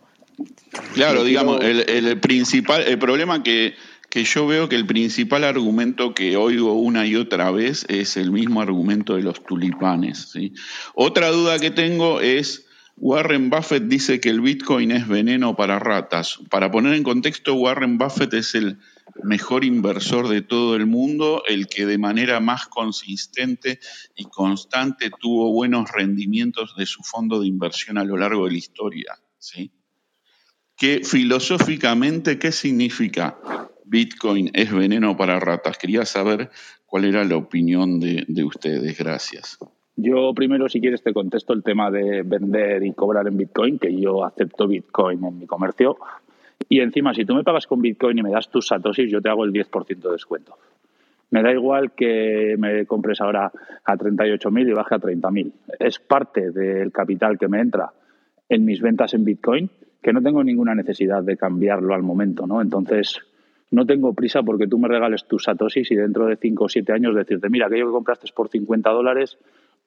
Claro, digamos, el, principal, el problema que, que yo veo que el principal argumento que oigo una y otra vez es el mismo argumento de los tulipanes. ¿sí? Otra duda que tengo es Warren Buffett dice que el Bitcoin es veneno para ratas. Para poner en contexto, Warren Buffett es el mejor inversor de todo el mundo, el que de manera más consistente y constante tuvo buenos rendimientos de su fondo de inversión a lo largo de la historia. ¿sí? Que filosóficamente, ¿qué significa Bitcoin es veneno para ratas? Quería saber cuál era la opinión de, de ustedes. Gracias. Yo primero, si quieres, te contesto el tema de vender y cobrar en Bitcoin, que yo acepto Bitcoin en mi comercio. Y encima, si tú me pagas con Bitcoin y me das tus satoshis, yo te hago el 10% de descuento. Me da igual que me compres ahora a 38.000 y baje a 30.000. Es parte del capital que me entra en mis ventas en Bitcoin que no tengo ninguna necesidad de cambiarlo al momento, ¿no? Entonces, no tengo prisa porque tú me regales tus satoshis y dentro de 5 o 7 años decirte, mira, aquello que compraste es por 50 dólares,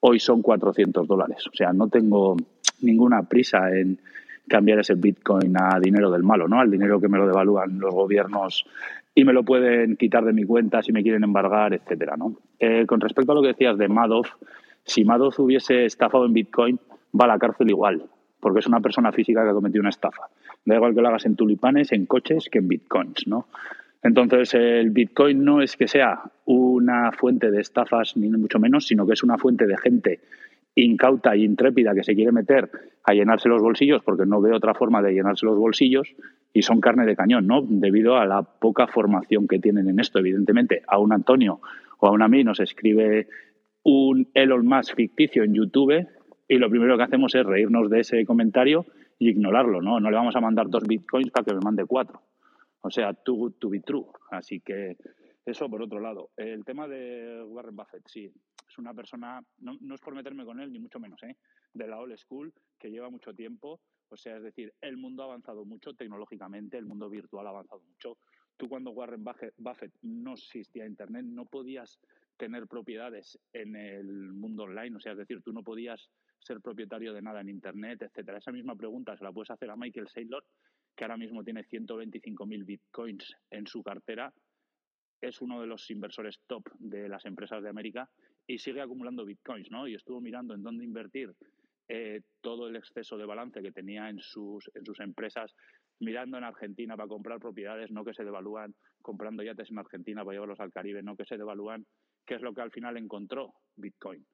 hoy son 400 dólares. O sea, no tengo ninguna prisa en cambiar ese Bitcoin a dinero del malo, ¿no? Al dinero que me lo devalúan los gobiernos y me lo pueden quitar de mi cuenta si me quieren embargar, etcétera, ¿no? Eh, con respecto a lo que decías de Madoff, si Madoff hubiese estafado en Bitcoin, va a la cárcel igual, porque es una persona física que ha cometido una estafa. Da igual que lo hagas en tulipanes, en coches, que en bitcoins, ¿no? Entonces, el Bitcoin no es que sea una fuente de estafas, ni mucho menos, sino que es una fuente de gente incauta e intrépida que se quiere meter a llenarse los bolsillos, porque no ve otra forma de llenarse los bolsillos, y son carne de cañón, ¿no? Debido a la poca formación que tienen en esto. Evidentemente, a un Antonio o a un a mí nos escribe un Elon Musk ficticio en YouTube y lo primero que hacemos es reírnos de ese comentario y ignorarlo, ¿no? No le vamos a mandar dos bitcoins para que me mande cuatro. O sea, too good to be true. Así que eso por otro lado. El tema de Warren Buffett, sí. es una persona, no, no, es por meterme con él, ni mucho menos, ¿eh? de la old school, que lleva mucho tiempo. O sea, es decir, el mundo ha avanzado mucho tecnológicamente, el mundo virtual ha avanzado mucho. Tú cuando Warren Buffett no existía Internet, no podías tener propiedades en el mundo online. O sea, es decir, tú no podías ser propietario de nada en Internet, etcétera. Esa misma pregunta se la puedes hacer a Michael Saylor, que ahora mismo tiene 125.000 bitcoins en su cartera es uno de los inversores top de las empresas de América y sigue acumulando bitcoins, ¿no? Y estuvo mirando en dónde invertir eh, todo el exceso de balance que tenía en sus, en sus empresas, mirando en Argentina para comprar propiedades, no que se devalúan, comprando yates en Argentina para llevarlos al Caribe, no que se devalúan, que es lo que al final encontró Bitcoin.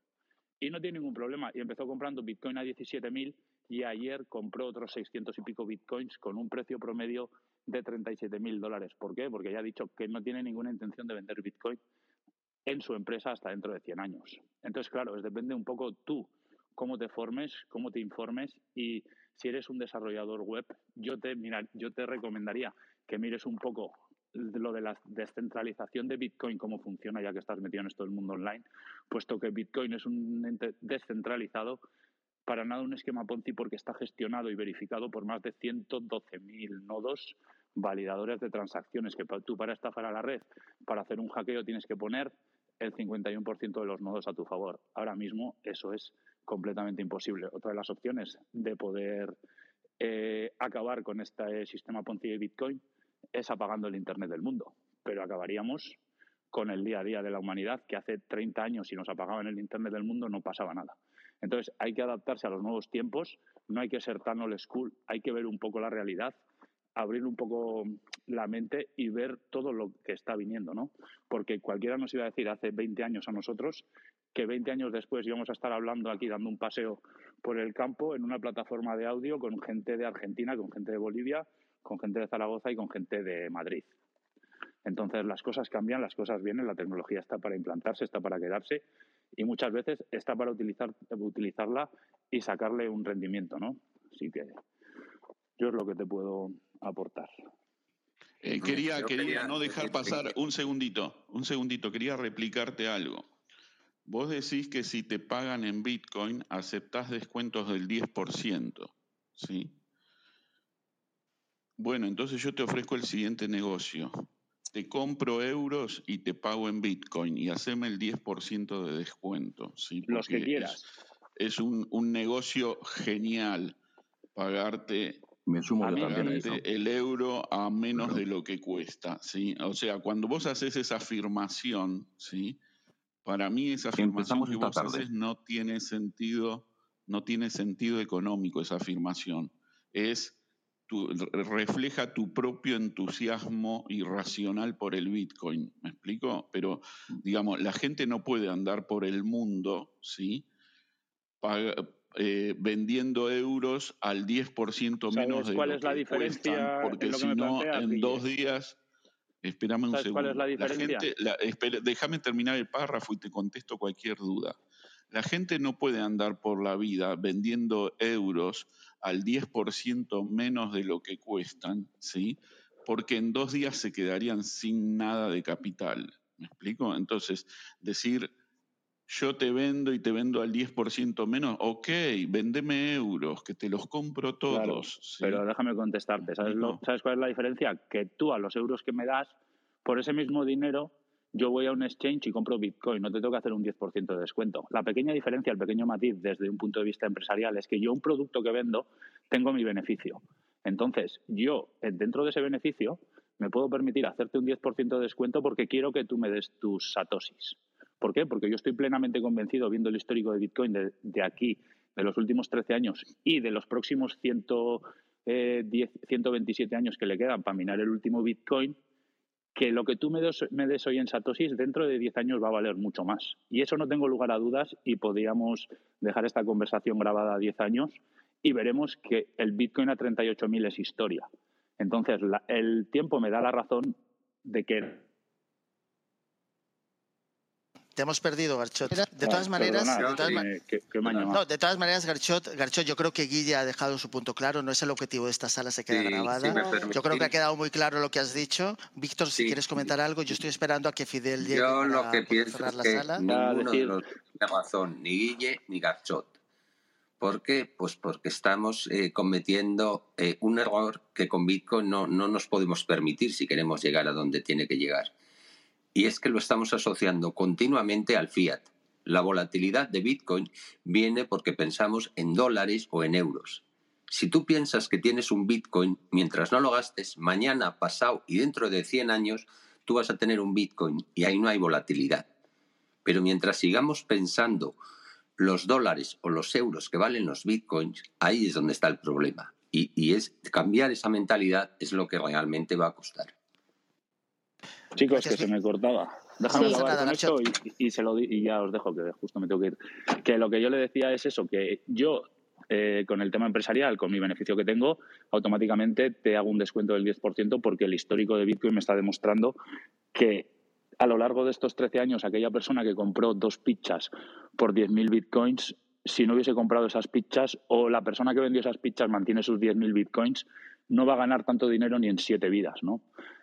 Y no tiene ningún problema. Y empezó comprando Bitcoin a 17.000 y ayer compró otros 600 y pico Bitcoins con un precio promedio de 37 mil dólares. ¿Por qué? Porque ya ha dicho que no tiene ninguna intención de vender Bitcoin en su empresa hasta dentro de 100 años. Entonces, claro, es depende un poco tú cómo te formes, cómo te informes y si eres un desarrollador web, yo te, mira, yo te recomendaría que mires un poco lo de la descentralización de Bitcoin, cómo funciona ya que estás metido en esto del mundo online, puesto que Bitcoin es un ente descentralizado, para nada un esquema Ponzi porque está gestionado y verificado por más de 112.000 nodos validadores de transacciones, que tú para estafar a la red, para hacer un hackeo tienes que poner el 51% de los nodos a tu favor. Ahora mismo eso es completamente imposible. Otra de las opciones de poder eh, acabar con este sistema Ponzi de Bitcoin es apagando el Internet del mundo, pero acabaríamos con el día a día de la humanidad, que hace 30 años si nos apagaban el Internet del mundo no pasaba nada. Entonces hay que adaptarse a los nuevos tiempos, no hay que ser tan old school, hay que ver un poco la realidad, abrir un poco la mente y ver todo lo que está viniendo, ¿no? Porque cualquiera nos iba a decir hace 20 años a nosotros que 20 años después íbamos a estar hablando aquí, dando un paseo por el campo en una plataforma de audio con gente de Argentina, con gente de Bolivia, con gente de Zaragoza y con gente de Madrid. Entonces las cosas cambian, las cosas vienen, la tecnología está para implantarse, está para quedarse y muchas veces está para utilizar, utilizarla y sacarle un rendimiento, ¿no? Así que yo es lo que te puedo aportar. Eh, quería, quería no dejar pasar un segundito, un segundito, quería replicarte algo. Vos decís que si te pagan en Bitcoin aceptás descuentos del 10%, ¿sí? Bueno, entonces yo te ofrezco el siguiente negocio te compro euros y te pago en Bitcoin y haceme el 10% de descuento. ¿sí? Los que quieras. Es, un, negocio genial pagarte, Me sumo el euro a menos de lo que cuesta. ¿sí? O sea, cuando vos haces esa afirmación, ¿sí? para mí esa afirmación que vos haces no tiene sentido, no tiene sentido económico esa afirmación. Es refleja tu propio entusiasmo irracional por el Bitcoin, ¿me explico? Pero, digamos, la gente no puede andar por el mundo, ¿sí? Eh, vendiendo euros al 10% menos de cuál lo es la diferencia porque si no, en dos días... Espérame un segundo. ¿Cuál es la diferencia? déjame terminar el párrafo y te contesto cualquier duda. La gente no puede andar por la vida vendiendo euros al 10% menos de lo que cuestan, ¿sí? Porque en dos días se quedarían sin nada de capital. ¿Me explico? Entonces, decir, yo te vendo y te vendo al 10% menos, ok, vendeme euros, que te los compro todos. Pero déjame contestarte, ¿sabes, ¿sabes cuál es la diferencia? Que tú a los euros que me das, por ese mismo dinero, yo voy a un exchange y compro Bitcoin, no te tengo que hacer un 10% de descuento. La pequeña diferencia, el pequeño matiz desde un punto de vista empresarial es que yo un producto que vendo tengo mi beneficio. Entonces, yo eh, dentro de ese beneficio me puedo permitir hacerte un 10% de descuento porque quiero que tú me des tus satosis. ¿Por qué? Porque yo estoy plenamente convencido, viendo el histórico de Bitcoin de, aquí, de los últimos 13 años y de los próximos 110, 127 eh, años que le quedan para minar el último Bitcoin, que lo que tú me des, hoy en Satoshis dentro de 10 años va a valer mucho más. Y eso no tengo lugar a dudas y podríamos dejar esta conversación grabada a 10 años y veremos que el Bitcoin a 38.000 es historia. Entonces, el tiempo me da la razón de que Te hemos perdido, Garchot. De todas maneras, Perdona, de todas, no, de todas maneras, Garchot, Garchot, yo creo que Guille ha dejado su punto claro. No es el objetivo de esta sala, se queda Sí, grabada. yo creo que ha quedado muy claro lo que has dicho. Víctor, si Sí. quieres comentar algo, yo estoy esperando a que Fidel llegue Yo para lo que pienso cerrar es la que sala. ninguno de los tiene razón, ni Guille ni Garchot. ¿Por qué? Pues porque estamos eh, cometiendo eh, un error que con Bitcoin no, no nos podemos permitir si queremos llegar a donde tiene que llegar. Y es que lo estamos asociando continuamente al fiat. La volatilidad de Bitcoin viene porque pensamos en dólares o en euros. Si tú piensas que tienes un Bitcoin, mientras no lo gastes, mañana, pasado y dentro de 100 años, tú vas a tener un Bitcoin y ahí no hay volatilidad. Pero mientras sigamos pensando los dólares o los euros que valen los Bitcoins, ahí es donde está el problema. Y, y es cambiar esa mentalidad es lo que realmente va a costar. Chicos, Gracias, que se me cortaba. Déjame Sí, acabar con esto y, y se lo di- y ya os dejo, que justo me tengo que ir. Que lo que yo le decía es eso, que yo eh, con el tema empresarial, con mi beneficio que tengo, automáticamente te hago un descuento del 10% porque el histórico de Bitcoin me está demostrando que a lo largo de estos 13 años, aquella persona que compró dos pizzas por 10.000 Bitcoins, si no hubiese comprado esas pizzas o la persona que vendió esas pizzas mantiene sus 10.000 Bitcoins, no va a ganar tanto dinero ni en siete vidas, ¿no?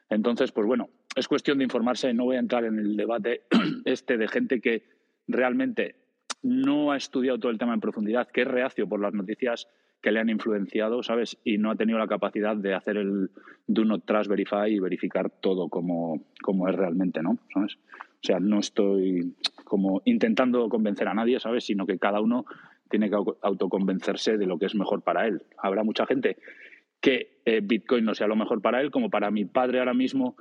Entonces, pues bueno, es cuestión de informarse. No voy a entrar en el debate este de gente que realmente no ha estudiado todo el tema en profundidad, que es reacio por las noticias que le han influenciado, ¿sabes? Y no ha tenido la capacidad de hacer el do not trust verify y verificar todo como, como es realmente, ¿no? O sea, no estoy como intentando convencer a nadie, ¿sabes? Sino que cada uno tiene que au- autoconvencerse de lo que es mejor para él. Habrá mucha gente que eh, Bitcoin no sea lo mejor para él, como para mi padre ahora mismo,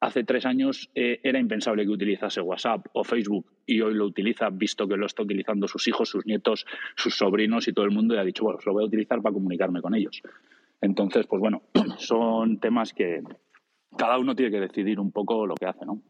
hace tres años eh, era impensable que utilizase WhatsApp o Facebook y hoy lo utiliza, visto que lo está utilizando sus hijos, sus nietos, sus sobrinos y todo el mundo y ha dicho, bueno, pues lo voy a utilizar para comunicarme con ellos. Entonces, pues bueno, son temas que cada uno tiene que decidir un poco lo que hace, ¿no?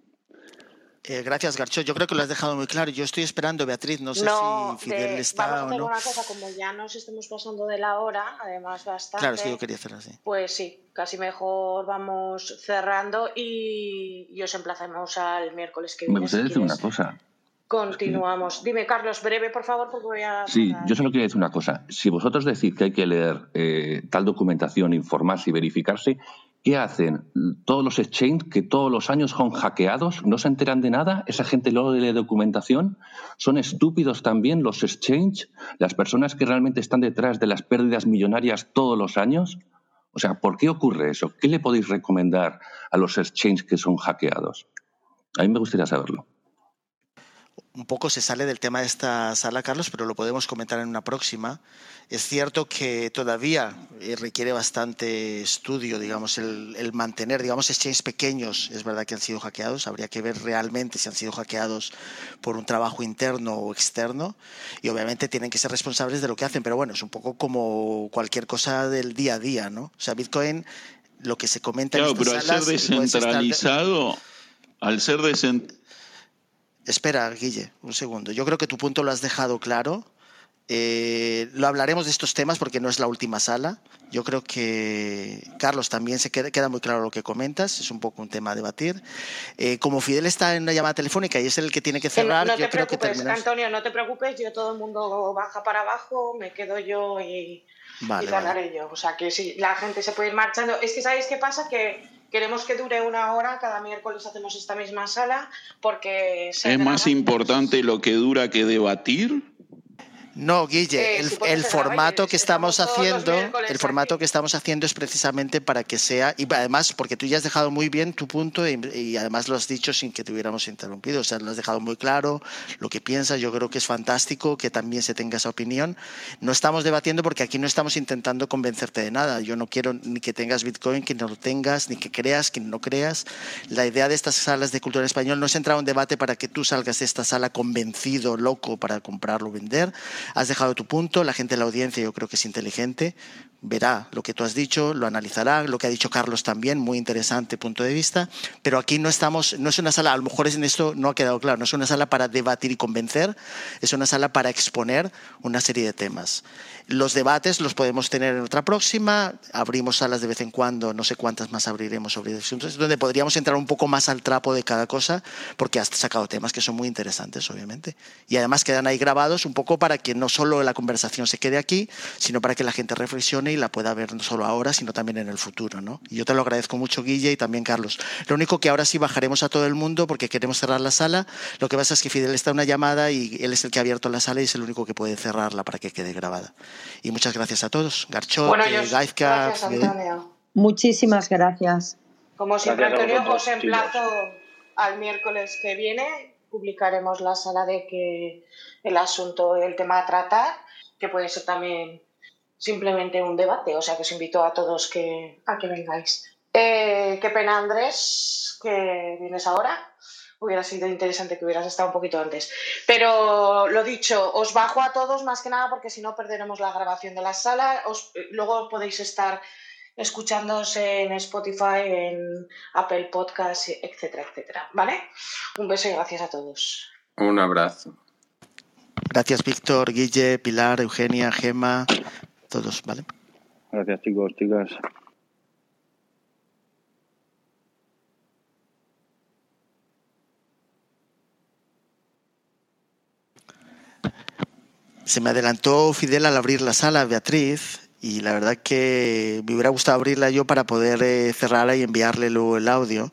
Eh, gracias, Garcho. Yo creo que lo has dejado muy claro. Yo estoy esperando, Beatriz. No sé No, si Fidel de- está vamos a o hacer no. una cosa, como ya nos estemos pasando de la hora, además bastante. Claro, es que yo quería hacerlo así. Pues sí, casi mejor vamos cerrando y, y os emplazamos al miércoles que viene. Me gustaría si decir una cosa. Continuamos. Dime, Carlos, breve, por favor, porque voy a. Sí, yo solo quería decir una cosa. Si vosotros decís que hay que leer eh, tal documentación, informarse y verificarse, ¿qué hacen? Todos los exchanges que todos los años son hackeados, no se enteran de nada, esa gente luego lee documentación, son estúpidos también los exchanges, las personas que realmente están detrás de las pérdidas millonarias todos los años. O sea, ¿por qué ocurre eso? ¿Qué le podéis recomendar a los exchanges que son hackeados? A mí me gustaría saberlo. Un poco se sale del tema de esta sala, Carlos, pero lo podemos comentar en una próxima. Es cierto que todavía eh, requiere bastante estudio, digamos, el, el mantener, digamos, exchanges pequeños, es verdad que han sido hackeados, habría que ver realmente si han sido hackeados por un trabajo interno o externo, y obviamente tienen que ser responsables de lo que hacen, pero bueno, es un poco como cualquier cosa del día a día, ¿no? O sea, Bitcoin, lo que se comenta Claro, en estas pero al ser estar descentralizado, al ser descentralizado, Espera, Guille, un segundo. Yo creo que tu punto lo has dejado claro. Eh, lo hablaremos de estos temas porque no es la última sala. Yo creo que, Carlos, también se queda, queda muy claro lo que comentas. Es un poco un tema a debatir. Eh, como Fidel está en una llamada telefónica y es el que tiene que no, cerrar, no yo te creo que terminamos. Antonio, no te preocupes, yo todo el mundo baja para abajo, me quedo yo y, Vale, y vale. ganaré yo. O sea que sí, la gente se puede ir marchando. Es que, ¿sabéis qué pasa? Que queremos que dure una hora, cada miércoles hacemos esta misma sala, porque se es más importante lo que dura que debatir. No, Guille, el, formato que estamos haciendo, el formato que estamos haciendo es precisamente para que sea y además porque tú ya has dejado muy bien tu punto y, y además lo has dicho sin que te hubiéramos interrumpido, o sea, lo has dejado muy claro lo que piensas. Yo creo que es fantástico que también se tenga esa opinión. No estamos debatiendo porque aquí no estamos intentando convencerte de nada. Yo no quiero ni que tengas Bitcoin, que no lo tengas, ni que creas, que no creas. La idea de estas salas de cultura español no es entrar a un debate para que tú salgas de esta sala convencido, loco para comprarlo o vender. Has dejado tu punto, la gente de la audiencia yo creo que es inteligente, verá lo que tú has dicho, lo analizará, lo que ha dicho Carlos también, muy interesante punto de vista, pero aquí no estamos, no es una sala, a lo mejor en esto no ha quedado claro, no es una sala para debatir y convencer, es una sala para exponer una serie de temas. Los debates los podemos tener en otra próxima, abrimos salas de vez en cuando, no sé cuántas más abriremos sobre asuntos, donde podríamos entrar un poco más al trapo de cada cosa, porque has sacado temas que son muy interesantes, obviamente. Y además quedan ahí grabados un poco para que no solo la conversación se quede aquí, sino para que la gente reflexione y la pueda ver no solo ahora, sino también en el futuro. ¿no? Y yo te lo agradezco mucho, Guille, y también Carlos. Lo único que ahora sí bajaremos a todo el mundo porque queremos cerrar la sala. Lo que pasa es que Fidel está en una llamada y él es el que ha abierto la sala y es el único que puede cerrarla para que quede grabada. Y muchas gracias a todos. Garchot, Bueno, eh, yo- Gaizka, gracias, Fidel. Antonio. Muchísimas gracias. Como siempre, Antonio, os emplazo al miércoles que viene. Publicaremos la sala de que el asunto, el tema a tratar, que puede ser también simplemente un debate. O sea que os invito a todos que, a que vengáis. Eh, qué pena, Andrés, que vienes ahora. Hubiera sido interesante que hubieras estado un poquito antes. Pero lo dicho, os bajo a todos más que nada porque si no perderemos la grabación de la sala. Os- eh, luego podéis estar escuchándonos en Spotify, en Apple Podcasts, etcétera, etcétera. ¿Vale? Un beso y gracias a todos. Un abrazo. Gracias, Víctor, Guille, Pilar, Eugenia, Gema, todos, ¿vale? Gracias, chicos, chicas. Se me adelantó Fidel al abrir la sala, Beatriz, y la verdad que me hubiera gustado abrirla yo para poder eh, cerrarla y enviarle luego el audio.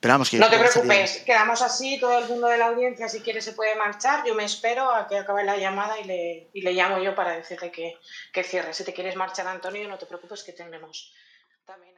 Pero vamos, que No te sería- preocupes, quedamos así, todo el mundo de la audiencia, si quiere se puede marchar. Yo me espero a que acabe la llamada y le, y le llamo yo para decirle que, que cierre. Si te quieres marchar, Antonio, no te preocupes que tendremos también.